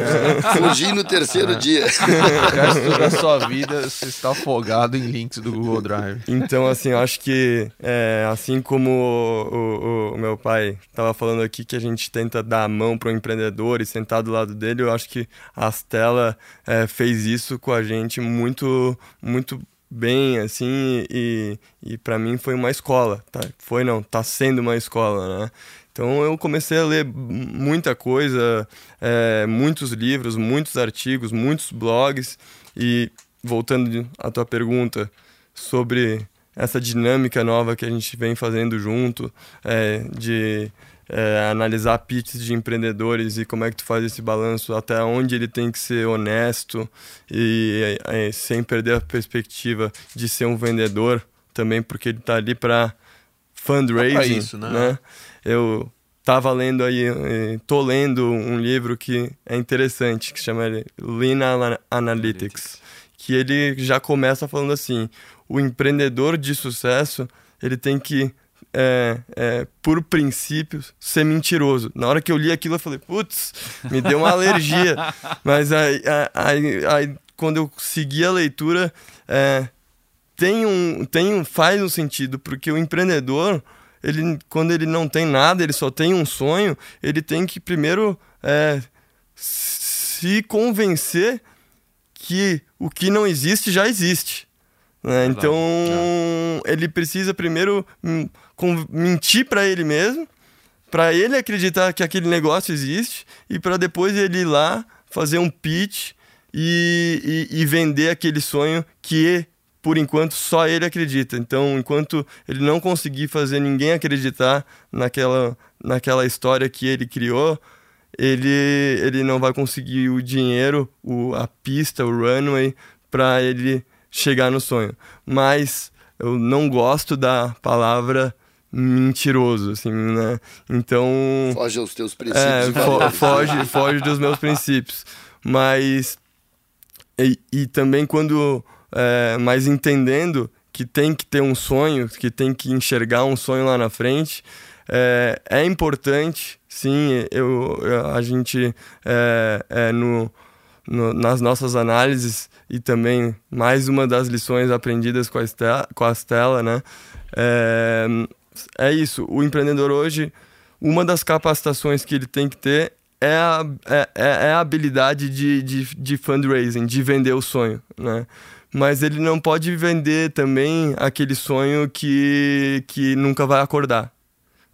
Fugi no terceiro dia. O resto da sua vida você está afogado em links do Google Drive. Então, assim, eu acho que é, assim como o, o, o meu pai estava falando aqui que a gente tenta dar a mão para o empreendedor e sentar do lado dele, eu acho que a Stella é, fez isso com a gente muito, muito bem, assim, e, e para mim foi uma escola, tá? Foi não, tá sendo uma escola, né? Então eu comecei a ler muita coisa, é, muitos livros, muitos artigos, muitos blogs, e voltando à tua pergunta sobre essa dinâmica nova que a gente vem fazendo junto, é, de é, analisar pitches de empreendedores e como é que tu faz esse balanço, até onde ele tem que ser honesto e é, sem perder a perspectiva de ser um vendedor também, porque ele está ali para fundraising, isso, né? né? Eu tava lendo aí, tô lendo um livro que é interessante, que chama Lean Analytics, que ele já começa falando assim, o empreendedor de sucesso, ele tem que é, é, por princípio, ser mentiroso. Na hora que eu li aquilo, eu falei, putz, me deu uma alergia. Mas aí, aí, aí, quando eu segui a leitura, é, tem um, tem um, faz um sentido, porque o empreendedor, ele, quando ele não tem nada, ele só tem um sonho, ele tem que primeiro é, se convencer que o que não existe já existe. Né? Então, é. ele precisa primeiro mentir para ele mesmo, para ele acreditar que aquele negócio existe e para depois ele ir lá fazer um pitch e, e, e, vender aquele sonho que por enquanto só ele acredita. Então, enquanto ele não conseguir fazer ninguém acreditar naquela, naquela história que ele criou, ele, ele não vai conseguir o dinheiro, o, a pista, o runway para ele chegar no sonho. Mas eu não gosto da palavra mentiroso, assim, né? Então. Foge aos teus princípios. É, fo foge, foge dos meus princípios. Mas. E, e também quando. É, mas entendendo que tem que ter um sonho, que tem que enxergar um sonho lá na frente, é, é importante, sim, eu, a gente é, é no, no, nas nossas análises e também mais uma das lições aprendidas com a Estela, com a Estela né? É, é isso. O empreendedor hoje, uma das capacitações que ele tem que ter é a, é, é, é a habilidade de, de, de fundraising, de vender o sonho, né? Mas ele não pode vender também aquele sonho que, que nunca vai acordar.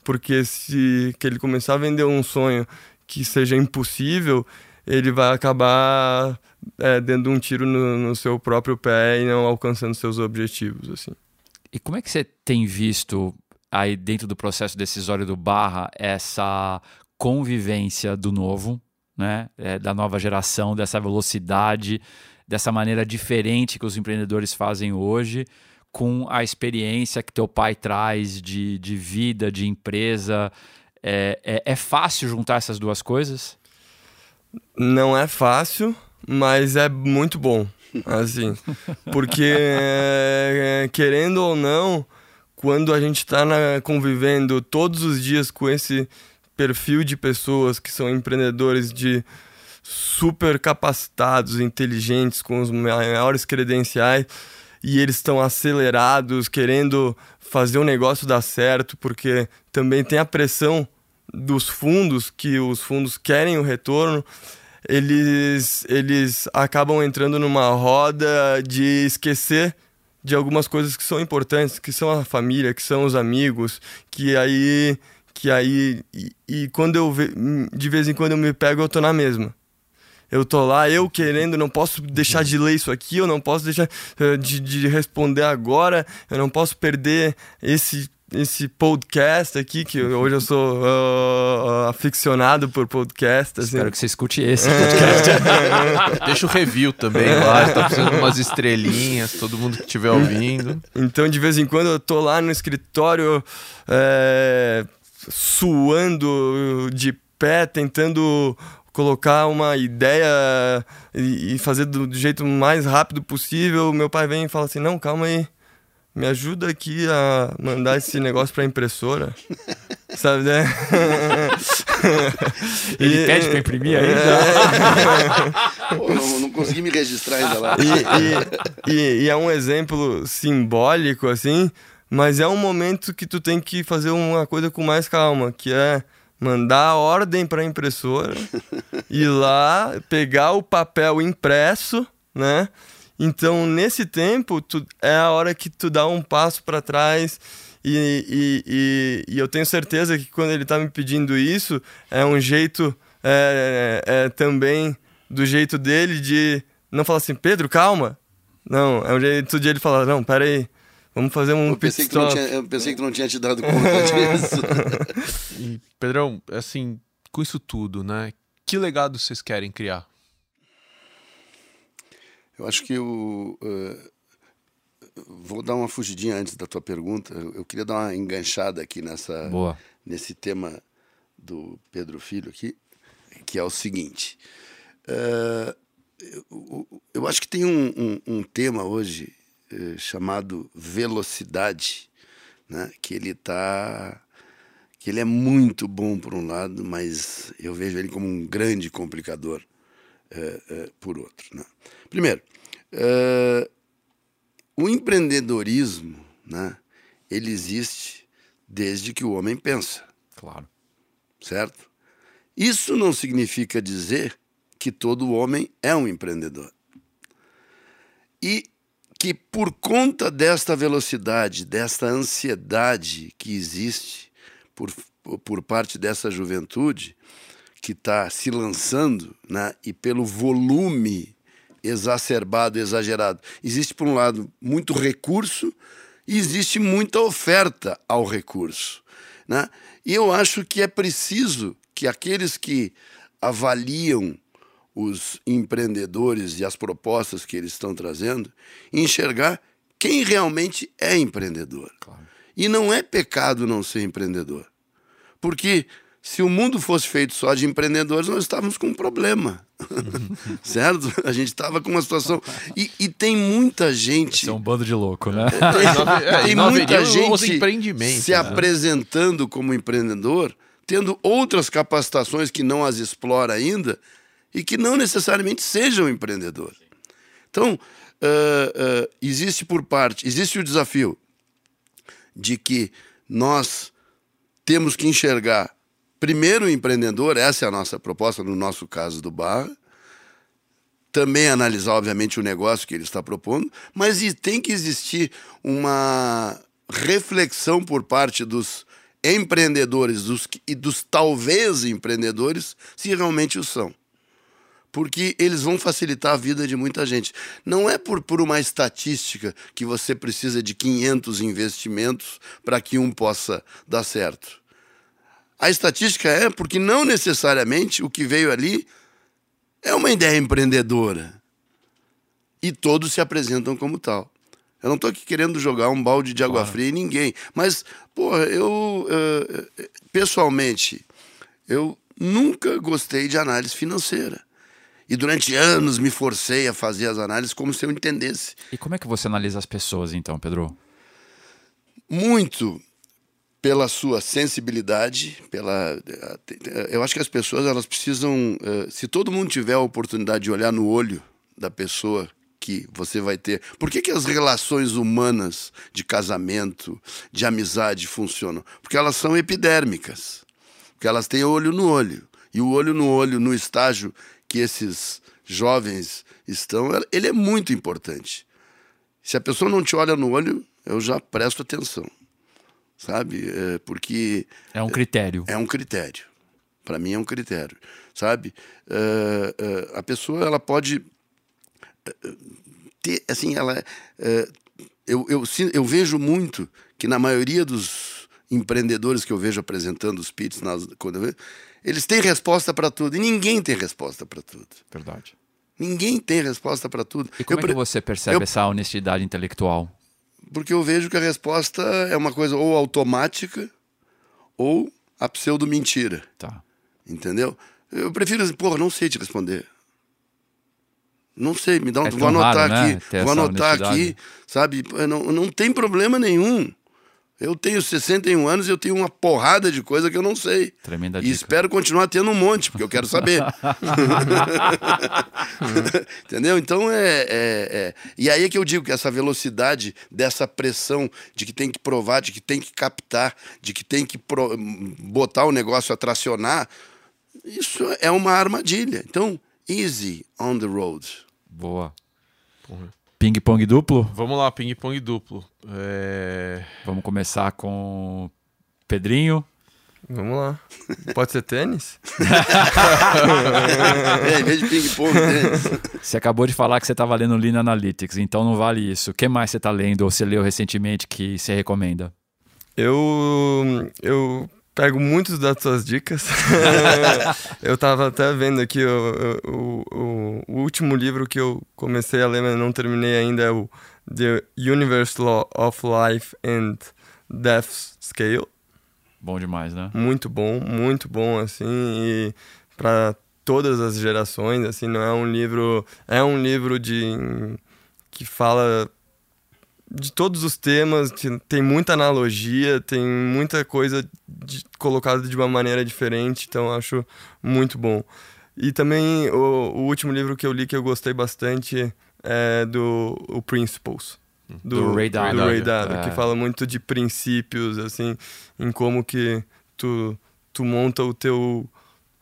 Porque se que ele começar a vender um sonho que seja impossível, ele vai acabar é, dando um tiro no, no seu próprio pé e não alcançando seus objetivos, assim. E como é que você tem visto aí dentro do processo decisório do Barra essa convivência do novo, né, é, da nova geração, dessa velocidade, dessa maneira diferente que os empreendedores fazem hoje, com a experiência que teu pai traz de, de vida, de empresa. É, é, é fácil juntar essas duas coisas? Não é fácil, mas é muito bom, assim, porque é, querendo ou não, quando a gente está convivendo todos os dias com esse perfil de pessoas que são empreendedores de super capacitados, inteligentes, com os maiores credenciais, e eles estão acelerados, querendo fazer o negócio dar certo, porque também tem a pressão dos fundos, que os fundos querem o retorno, eles, eles acabam entrando numa roda de esquecer de algumas coisas que são importantes, que são a família, que são os amigos, que aí que aí e, e quando eu ve, de vez em quando eu me pego, eu tô na mesma. Eu tô lá, eu querendo, não posso deixar de ler isso aqui, eu não posso deixar uh, de, de responder agora, eu não posso perder esse esse podcast aqui, que hoje eu sou uh, aficionado por podcast. Assim. Espero que você escute esse podcast. Deixa o review também lá, tá precisando de umas estrelinhas, todo mundo que estiver ouvindo. Então, de vez em quando, eu tô lá no escritório é, suando de pé, tentando colocar uma ideia e, fazer do, do jeito mais rápido possível. Meu pai vem e fala assim: não, calma aí me ajuda aqui a mandar esse negócio pra impressora. Sabe, né? Ele e, pede pra imprimir ainda? É... Pô, não, não, consegui me registrar ainda lá. E, e, e, é um exemplo simbólico, assim, mas é um momento que tu tem que fazer uma coisa com mais calma, que é mandar a ordem pra impressora, ir lá, pegar o papel impresso, né? Então, nesse tempo, tu, é a hora que tu dá um passo para trás. E, e, e, e, eu tenho certeza que quando ele está me pedindo isso, é um jeito é, é, é, também do jeito dele de não falar assim, Pedro, calma. Não, é um jeito de ele falar, não, peraí, Vamos fazer um eu pensei, que não tinha, eu pensei que tu não tinha te dado conta disso. E, Pedrão, assim, com isso tudo, né? Que legado vocês querem criar? Eu acho que eu eh, vou dar uma fugidinha antes da tua pergunta. Eu, queria dar uma enganchada aqui nessa Boa. nesse tema do Pedro Filho aqui, que é o seguinte. eh, eu, eu acho que tem um, um- um tema hoje eh, chamado velocidade, né? Que ele tá que ele é muito bom por um lado, mas eu vejo ele como um grande complicador por outro. Né? Primeiro, eh, o empreendedorismo, né? Ele existe desde que o homem pensa Claro. certo? Isso não significa dizer que todo homem é um empreendedor. E que por conta desta velocidade, desta ansiedade que existe por, por parte dessa juventude que está se lançando, né, e pelo volume exacerbado, exagerado, existe por um lado muito recurso e existe muita oferta ao recurso, né? E eu acho que é preciso que aqueles que avaliam os empreendedores e as propostas que eles estão trazendo, enxergar quem realmente é empreendedor. E não é pecado não ser empreendedor. Porque se o mundo fosse feito só de empreendedores, nós estávamos com um problema. certo? A gente estava com uma situação. E, e tem muita gente. Isso é um bando de louco, né? É, Tem e não muita gente se né? apresentando como empreendedor, tendo outras capacitações que não as explora ainda e que não necessariamente sejam empreendedor. Então, ah, ah, existe por parte, existe o desafio de que nós temos que enxergar primeiro o empreendedor, essa é a nossa proposta no nosso caso do Barra, também analisar, obviamente, o negócio que ele está propondo, mas tem que existir uma reflexão por parte dos empreendedores dos, e dos talvez empreendedores, se realmente o são. Porque eles vão facilitar a vida de muita gente. Não é por, por uma estatística que você precisa de 500 investimentos para que um possa dar certo. A estatística é porque não necessariamente o que veio ali é uma ideia empreendedora. E todos se apresentam como tal. Eu não estou aqui querendo jogar um balde de água fria em ninguém. Mas, porra, eu, eh, pessoalmente, eu nunca gostei de análise financeira. E durante anos me forcei a fazer as análises como se eu entendesse. E como é que você analisa as pessoas, então, Pedro? muito pela sua sensibilidade, pela eu acho que as pessoas elas precisam, eh, se todo mundo tiver a oportunidade de olhar no olho da pessoa que você vai ter. Por que, que as relações humanas de casamento, de amizade funcionam? Porque elas são epidérmicas. Porque elas têm olho no olho. E o olho no olho, no estágio que esses jovens estão, ele é muito importante. Se a pessoa não te olha no olho, eu já presto atenção. Sabe? É, porque É um critério. é um critério. Para mim é um critério. Sabe? É, é, a pessoa ela pode é, ter, assim, ela. é, eu, eu, eu vejo muito que na maioria dos empreendedores que eu vejo apresentando os pits, nas, quando vejo, eles têm resposta para tudo. E ninguém tem resposta para tudo. Verdade. Ninguém tem resposta para tudo. E como Eu é que você percebe eu- essa honestidade intelectual? Porque eu vejo que a resposta é uma coisa ou automática ou a pseudo-mentira. Tá. Entendeu? Eu prefiro assim, porra, não sei te responder. Não sei, me dá um. É vou anotar raro, né, aqui. ter Vou anotar honestidade. aqui, sabe? Não, não tem problema nenhum. Eu tenho 61 anos e eu tenho uma porrada de coisa que eu não sei. Tremenda E dica. espero continuar tendo um monte, porque eu quero saber. Entendeu? Então é, é- é- E aí é que eu digo que essa velocidade dessa pressão de que tem que provar, de que tem que captar, de que tem que pro- botar o negócio a tracionar, isso é uma armadilha. Então, easy on the road. Boa. Porra. Ping-pong duplo? Vamos lá, ping-pong duplo. É... Vamos começar com Pedrinho. Vamos lá. Pode ser tênis? é, em vez de ping-pong, tênis. Você acabou de falar que você estava lendo Lean Analytics, então não vale isso. O que mais você está lendo ou você leu recentemente que você recomenda? Eu, eu pego muitas das suas dicas. eu estava até vendo aqui o, o, o, o, último livro que eu comecei a ler, mas não terminei ainda, é o The Universe Law of Life and Death Scale. Bom demais, né? Muito bom, muito bom, assim, e para todas as gerações, assim, não é um livro... É um livro de... que fala de todos os temas, tem muita analogia, tem muita coisa de, colocada de uma maneira diferente, então acho muito bom. E também o, o, último livro que eu li que eu gostei bastante é do o Principles do, do Ray Dalio, do Ray Dalio é. que fala muito de princípios, assim, em como que tu, tu monta o teu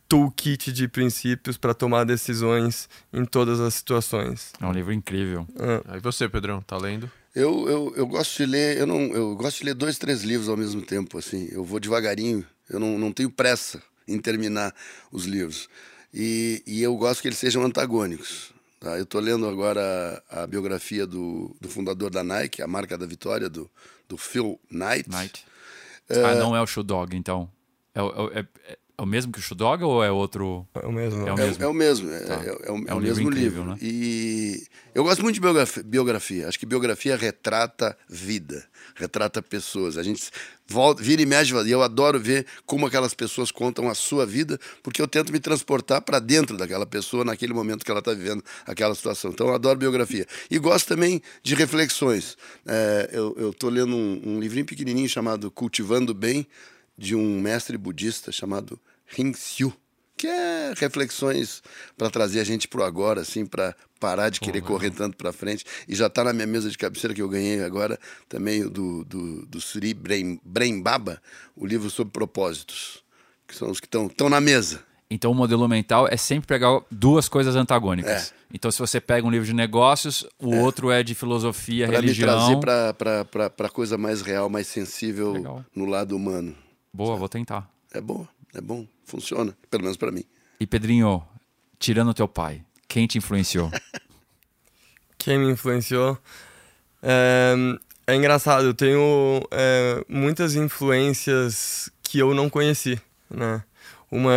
toolkit de princípios para tomar decisões em todas as situações. É um livro incrível. É. Aí você, Pedrão, tá lendo? Eu, eu, eu gosto de ler, eu não, eu gosto de ler dois, três livros ao mesmo tempo, assim. Eu vou devagarinho, eu não, não tenho pressa em terminar os livros. E, e eu gosto que eles sejam antagônicos. Tá? Eu estou lendo agora a, a biografia do, do, fundador da Nike, a marca da vitória, do, do Phil Knight. Knight. Ah, não é o Shoe Dog, então. É, é, é, é o mesmo que o Shoe Dog ou é outro? É o mesmo. É o mesmo. É, é o mesmo. É, tá. é, é o, é um mesmo livro. livro. Né? E eu gosto muito de biografia, biografia. Acho que biografia retrata vida, retrata pessoas. A gente volta, vira e mexe, e eu adoro ver como aquelas pessoas contam a sua vida, porque eu tento me transportar para dentro daquela pessoa naquele momento que ela está vivendo aquela situação. Então eu adoro biografia. E gosto também de reflexões. É, eu estou lendo um, um livrinho pequenininho chamado Cultivando Bem, de um mestre budista chamado Rin Xiu, que é reflexões para trazer a gente pro agora, assim, para parar de querer correr tanto para frente. E já está na minha mesa de cabeceira que eu ganhei agora também do, do, do Sri Brain, Brain Baba, o livro sobre propósitos, que são os que estão na mesa. Então o modelo mental é sempre pegar duas coisas antagônicas. É. Então se você pega um livro de negócios, o é. outro é de filosofia, pra religião. Para me trazer para a coisa mais real, mais sensível Legal. no lado humano. Boa, vou tentar. É bom, é bom, funciona, pelo menos para mim. E Pedrinho, tirando o teu pai, quem te influenciou? quem me influenciou? É, é engraçado, eu tenho é, muitas influências que eu não conheci, né? Uma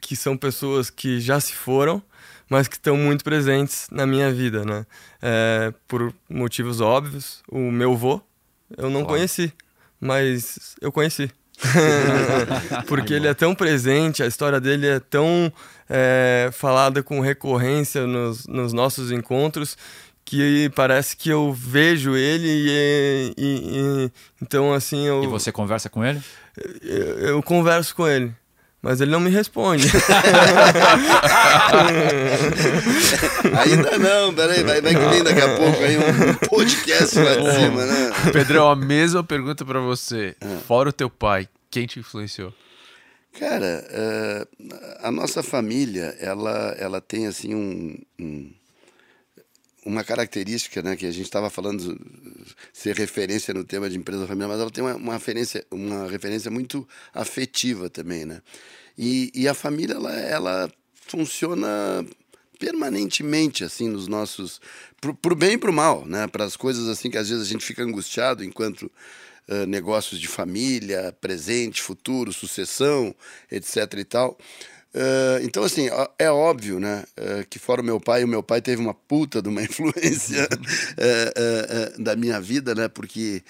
que são pessoas que já se foram, mas que estão muito presentes na minha vida, né? É, por motivos óbvios, o meu avô eu não claro. conheci, mas eu conheci. Porque ele é tão presente, a história dele é tão é, falada com recorrência nos, nos nossos encontros que parece que eu vejo ele e, e, e, então assim eu e você conversa com ele? Eu, eu, converso com ele mas ele não me responde ainda não peraí vai, vai que vem daqui a pouco aí um podcast lá de cima né Pedrão a mesma pergunta para você ah. fora o teu pai quem te influenciou? Cara, uh, a nossa família, ela, ela tem assim um, um uma característica, né, que a gente estava falando ser referência no tema de empresa familiar, mas ela tem uma, uma, referência, uma referência muito afetiva também, né? E, e a família, ela, ela funciona permanentemente assim nos nossos pro, pro bem e pro mal, né? Para as coisas assim que às vezes a gente fica angustiado enquanto uh, negócios de família, presente, futuro, sucessão, etc. e tal. Uh, então, assim, é óbvio, né, uh, que fora o meu pai, o meu pai teve uma puta de uma influência uh, da minha vida, né, porque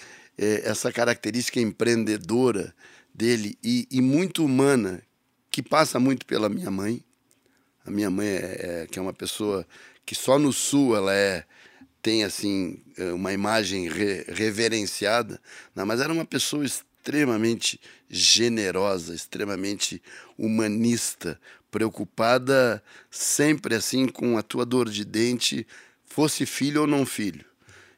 essa característica empreendedora dele e, e, muito humana, que passa muito pela minha mãe. A minha mãe, é, é, que é uma pessoa que só no Sul ela é tem assim eh, uma imagem re, reverenciada, não, mas era uma pessoa extremamente generosa, extremamente humanista, preocupada sempre assim com a tua dor de dente, fosse filho ou não filho.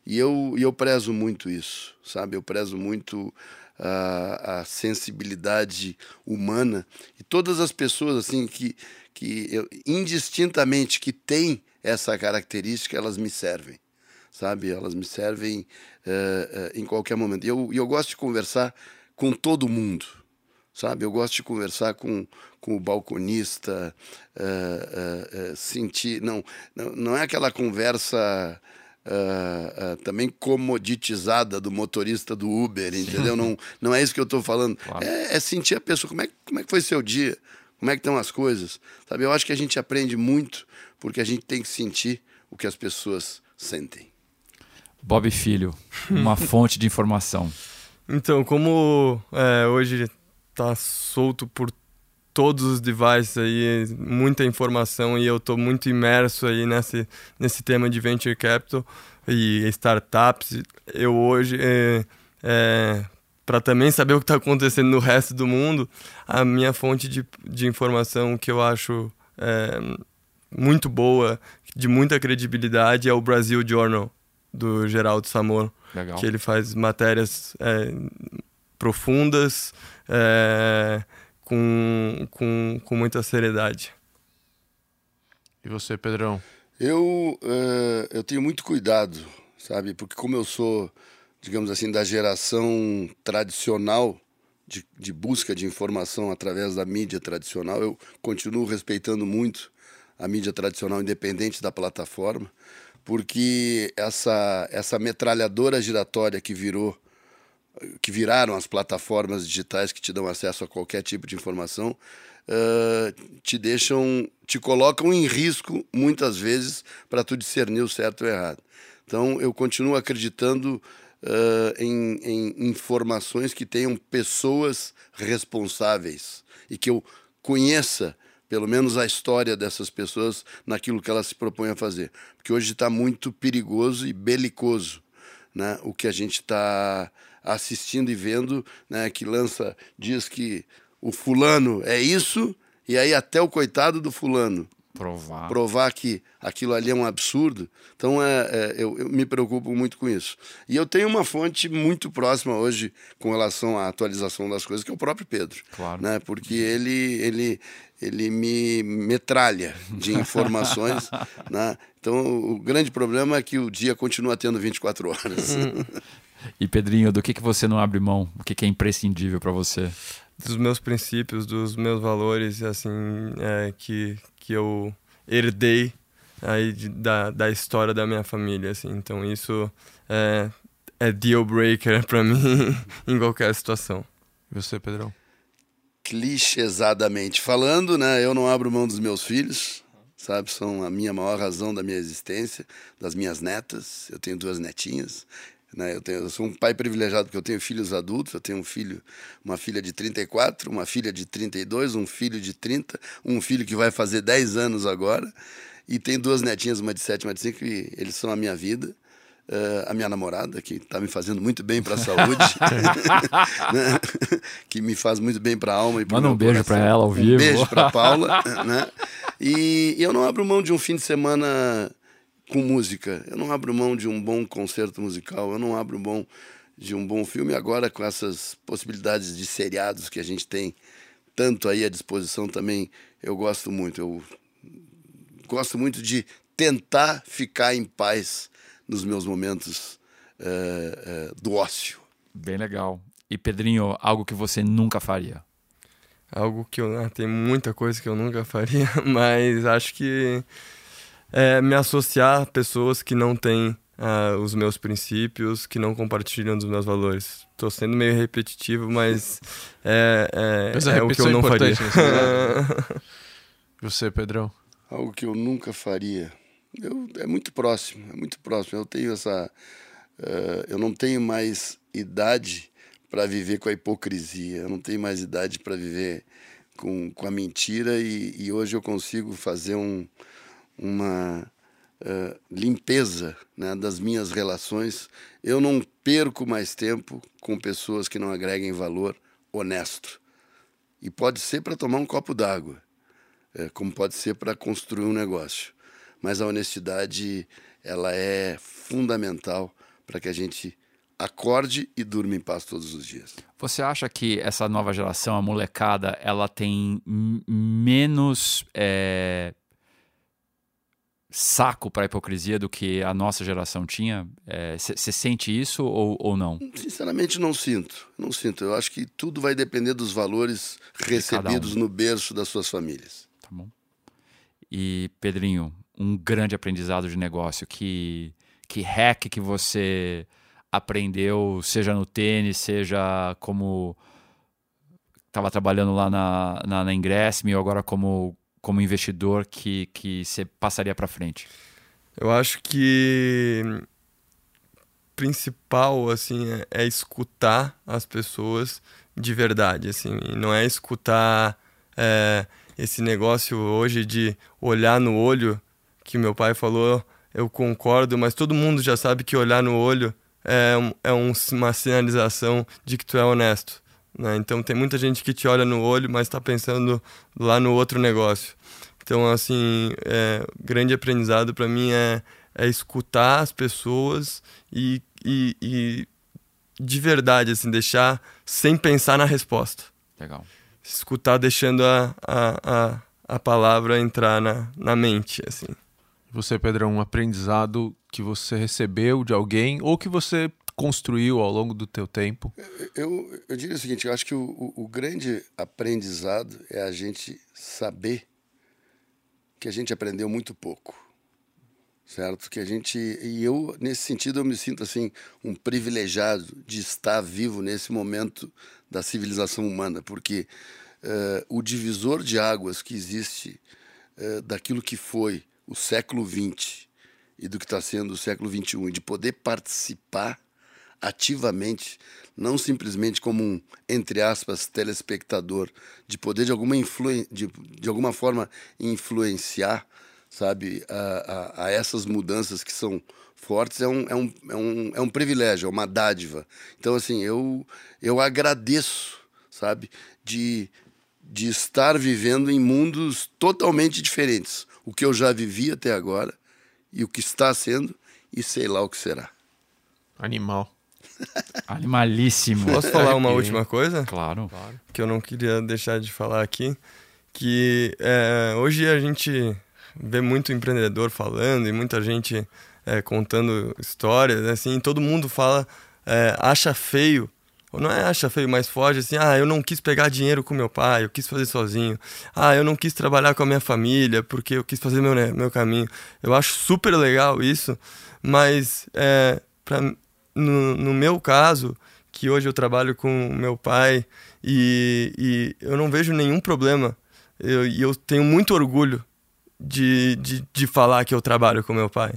E eu, eu prezo muito isso, sabe? Eu prezo muito a, a sensibilidade humana e todas as pessoas assim que, que eu, indistintamente que têm essa característica, elas me servem sabe? Elas me servem uh, uh, em qualquer momento. E eu, eu gosto de conversar com todo mundo, sabe? Eu gosto de conversar com, com o balconista, uh, uh, sentir. Não, não, não é aquela conversa. Uh, uh, também comoditizada do motorista do Uber, entendeu? Não, não é isso que eu estou falando. Claro. É, é, sentir a pessoa. Como é, como é que foi seu dia? Como é que estão as coisas? Sabe? Eu acho que a gente aprende muito porque a gente tem que sentir o que as pessoas sentem. Bob Filho, uma fonte de informação. Então, como é, hoje está solto por todos os devices aí, muita informação e eu estou muito imerso aí nesse, nesse tema de venture capital e startups. Eu hoje, é, é, para também saber o que está acontecendo no resto do mundo, a minha fonte de, de informação que eu acho é, muito boa, de muita credibilidade, é o Brasil Journal, do Geraldo Samor. Legal. Que ele faz matérias é, profundas, é, com, com, com muita seriedade. E você, Pedrão? Eu, uh, eu tenho muito cuidado, sabe? Porque como eu sou, digamos assim, da geração tradicional de, de busca de informação através da mídia tradicional, eu continuo respeitando muito a mídia tradicional, independente da plataforma, porque essa, essa metralhadora giratória que virou que viraram as plataformas digitais que te dão acesso a qualquer tipo de informação, uh, te deixam, te colocam em risco muitas vezes para tu discernir o certo e o errado. Então eu continuo acreditando uh, em, em informações que tenham pessoas responsáveis e que eu conheça pelo menos a história dessas pessoas naquilo que elas se propõem a fazer. Porque hoje está muito perigoso e belicoso né, o que a gente está assistindo e vendo, né, que lança, diz que o fulano é isso, e aí até o coitado do fulano provar, provar que aquilo ali é um absurdo. Então é, é eu, eu, me preocupo muito com isso. E eu tenho uma fonte muito próxima hoje com relação à atualização das coisas, que é o próprio Pedro. Claro. Né? Porque ele, ele, ele me metralha de informações. né? Então o grande problema é que o dia continua tendo 24 horas. E Pedrinho, do que, que você não abre mão? O que, que é imprescindível para você? Dos meus princípios, dos meus valores, assim, é, que, que eu herdei aí de, da, da história da minha família, assim. Então isso é, é deal breaker para mim em qualquer situação. E você, Pedrão? Clichêsadamente falando, né? Eu não abro mão dos meus filhos, sabe? São a minha maior razão da minha existência, das minhas netas. Eu tenho duas netinhas. Né? Eu, tenho, eu sou um pai privilegiado porque eu tenho filhos adultos, eu tenho um filho, uma filha de 34, uma filha de 32, um filho de 30, um filho que vai fazer 10 anos agora, e tem duas netinhas, uma de 7 e uma de 5, e eles são a minha vida. Uh, a minha namorada, que está me fazendo muito bem para a saúde, né? que me faz muito bem para a alma. E Manda um beijo para ela ao vivo. Um beijo para Paula. né? E, e eu não abro mão de um fim de semana com música. Eu não abro mão de um bom concerto musical, eu não abro mão de um bom filme. Agora, com essas possibilidades de seriados que a gente tem tanto aí à disposição também, eu gosto muito. Eu gosto muito de tentar ficar em paz nos meus momentos uh, uh, do ócio. Bem legal. E Pedrinho, algo que você nunca faria? Algo que eu. Ah, tem muita coisa que eu nunca faria, mas acho que é, me associar a pessoas que não têm uh, os meus princípios, que não compartilham dos meus valores. Estou sendo meio repetitivo, mas é, é, mas é o que eu não faria. Você, Pedrão? Algo que eu nunca faria. Eu, é muito próximo, é muito próximo. Eu tenho essa. Uh, eu não tenho mais idade para viver com a hipocrisia. Eu não tenho mais idade para viver com, com a mentira e, e hoje eu consigo fazer um, uma uh, limpeza né, das minhas relações. Eu não perco mais tempo com pessoas que não agreguem valor honesto. E pode ser para tomar um copo d'água, é, como pode ser para construir um negócio. Mas a honestidade ela é fundamental para que a gente acorde e durma em paz todos os dias. Você acha que essa nova geração, a molecada, ela tem menos é, saco para a hipocrisia do que a nossa geração tinha? Você é, sente isso ou, ou não? Sinceramente, não sinto. Não sinto. Eu acho que tudo vai depender dos valores recebidos um. no berço das suas famílias. Tá bom. E, Pedrinho, um grande aprendizado de negócio. Que, que hack que você aprendeu, seja no tênis, seja como estava trabalhando lá na, na, na Ingressme ou agora como como investidor que que você passaria para frente? Eu acho que principal assim é, é, escutar as pessoas de verdade assim não é escutar é, esse negócio hoje de olhar no olho que meu pai falou eu concordo mas todo mundo já sabe que olhar no olho é, é um, uma sinalização de que tu é honesto né? Então tem muita gente que te olha no olho, mas está pensando lá no outro negócio. Então, assim, é, grande aprendizado para mim é, é escutar as pessoas e, e, e, de verdade, assim, deixar sem pensar na resposta. Legal. Escutar deixando a, a, a, a palavra entrar na, na mente, assim. Você, Pedrão, um aprendizado que você recebeu de alguém ou que você construiu ao longo do teu tempo? Eu, eu diria o seguinte, eu acho que o, o, o grande aprendizado é a gente saber que a gente aprendeu muito pouco certo? Que a gente e eu nesse sentido eu me sinto assim um privilegiado de estar vivo nesse momento da civilização humana, porque uh, o divisor de águas que existe uh, daquilo que foi o século XX e do que está sendo o século XXI, de poder participar ativamente, não simplesmente como um, entre aspas, telespectador, de poder de alguma, influen de, de alguma forma influenciar, sabe, a, a, a, essas mudanças que são fortes, é um, é, um, é, um, é um privilégio, é uma dádiva. Então, assim, eu, eu agradeço, sabe, de, de estar vivendo em mundos totalmente diferentes. O que eu já vivi até agora e o que está sendo, e sei lá o que será. Animal. Animalíssimo. Posso falar uma última coisa? Claro. Que eu não queria deixar de falar aqui. Que é, hoje a gente vê muito empreendedor falando e muita gente é, contando histórias, assim, todo mundo fala, é, acha feio, não é acha feio, mas foge assim, ah, eu não quis pegar dinheiro com meu pai, eu quis fazer sozinho, ah, eu não quis trabalhar com a minha família porque eu quis fazer meu, meu caminho. Eu acho super legal isso, mas é, pra, no, no meu caso, que hoje eu trabalho com meu pai e, e eu não vejo nenhum problema. Eu, e eu tenho muito orgulho de, de, de falar que eu trabalho com meu pai.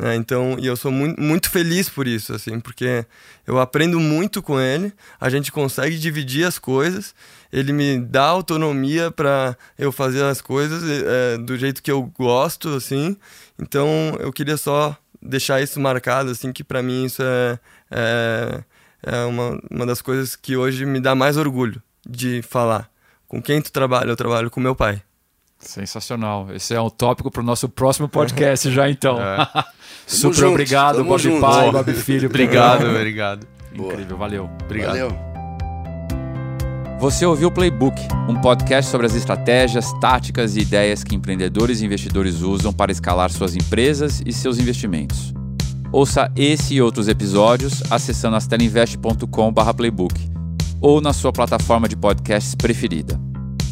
Né? Então, e eu sou muito, muito feliz por isso, assim, porque eu aprendo muito com ele, a gente consegue dividir as coisas, ele me dá autonomia para eu fazer as coisas é, do jeito que eu gosto, assim. Então, eu queria só deixar isso marcado, assim, que para mim isso é, é, é, uma, uma das coisas que hoje me dá mais orgulho de falar. Com quem tu trabalha? Eu trabalho com meu pai. Sensacional. Esse é um tópico para o nosso próximo podcast já, então. É. Super juntos, obrigado, Bob juntos. Pai, Bob Filho. Obrigado, obrigado. Incrível, valeu. Obrigado. Valeu. Você ouviu o Playbook, um podcast sobre as estratégias, táticas e ideias que empreendedores e investidores usam para escalar suas empresas e seus investimentos. Ouça esse e outros episódios acessando astelinvest.com/playbook ou na sua plataforma de podcasts preferida.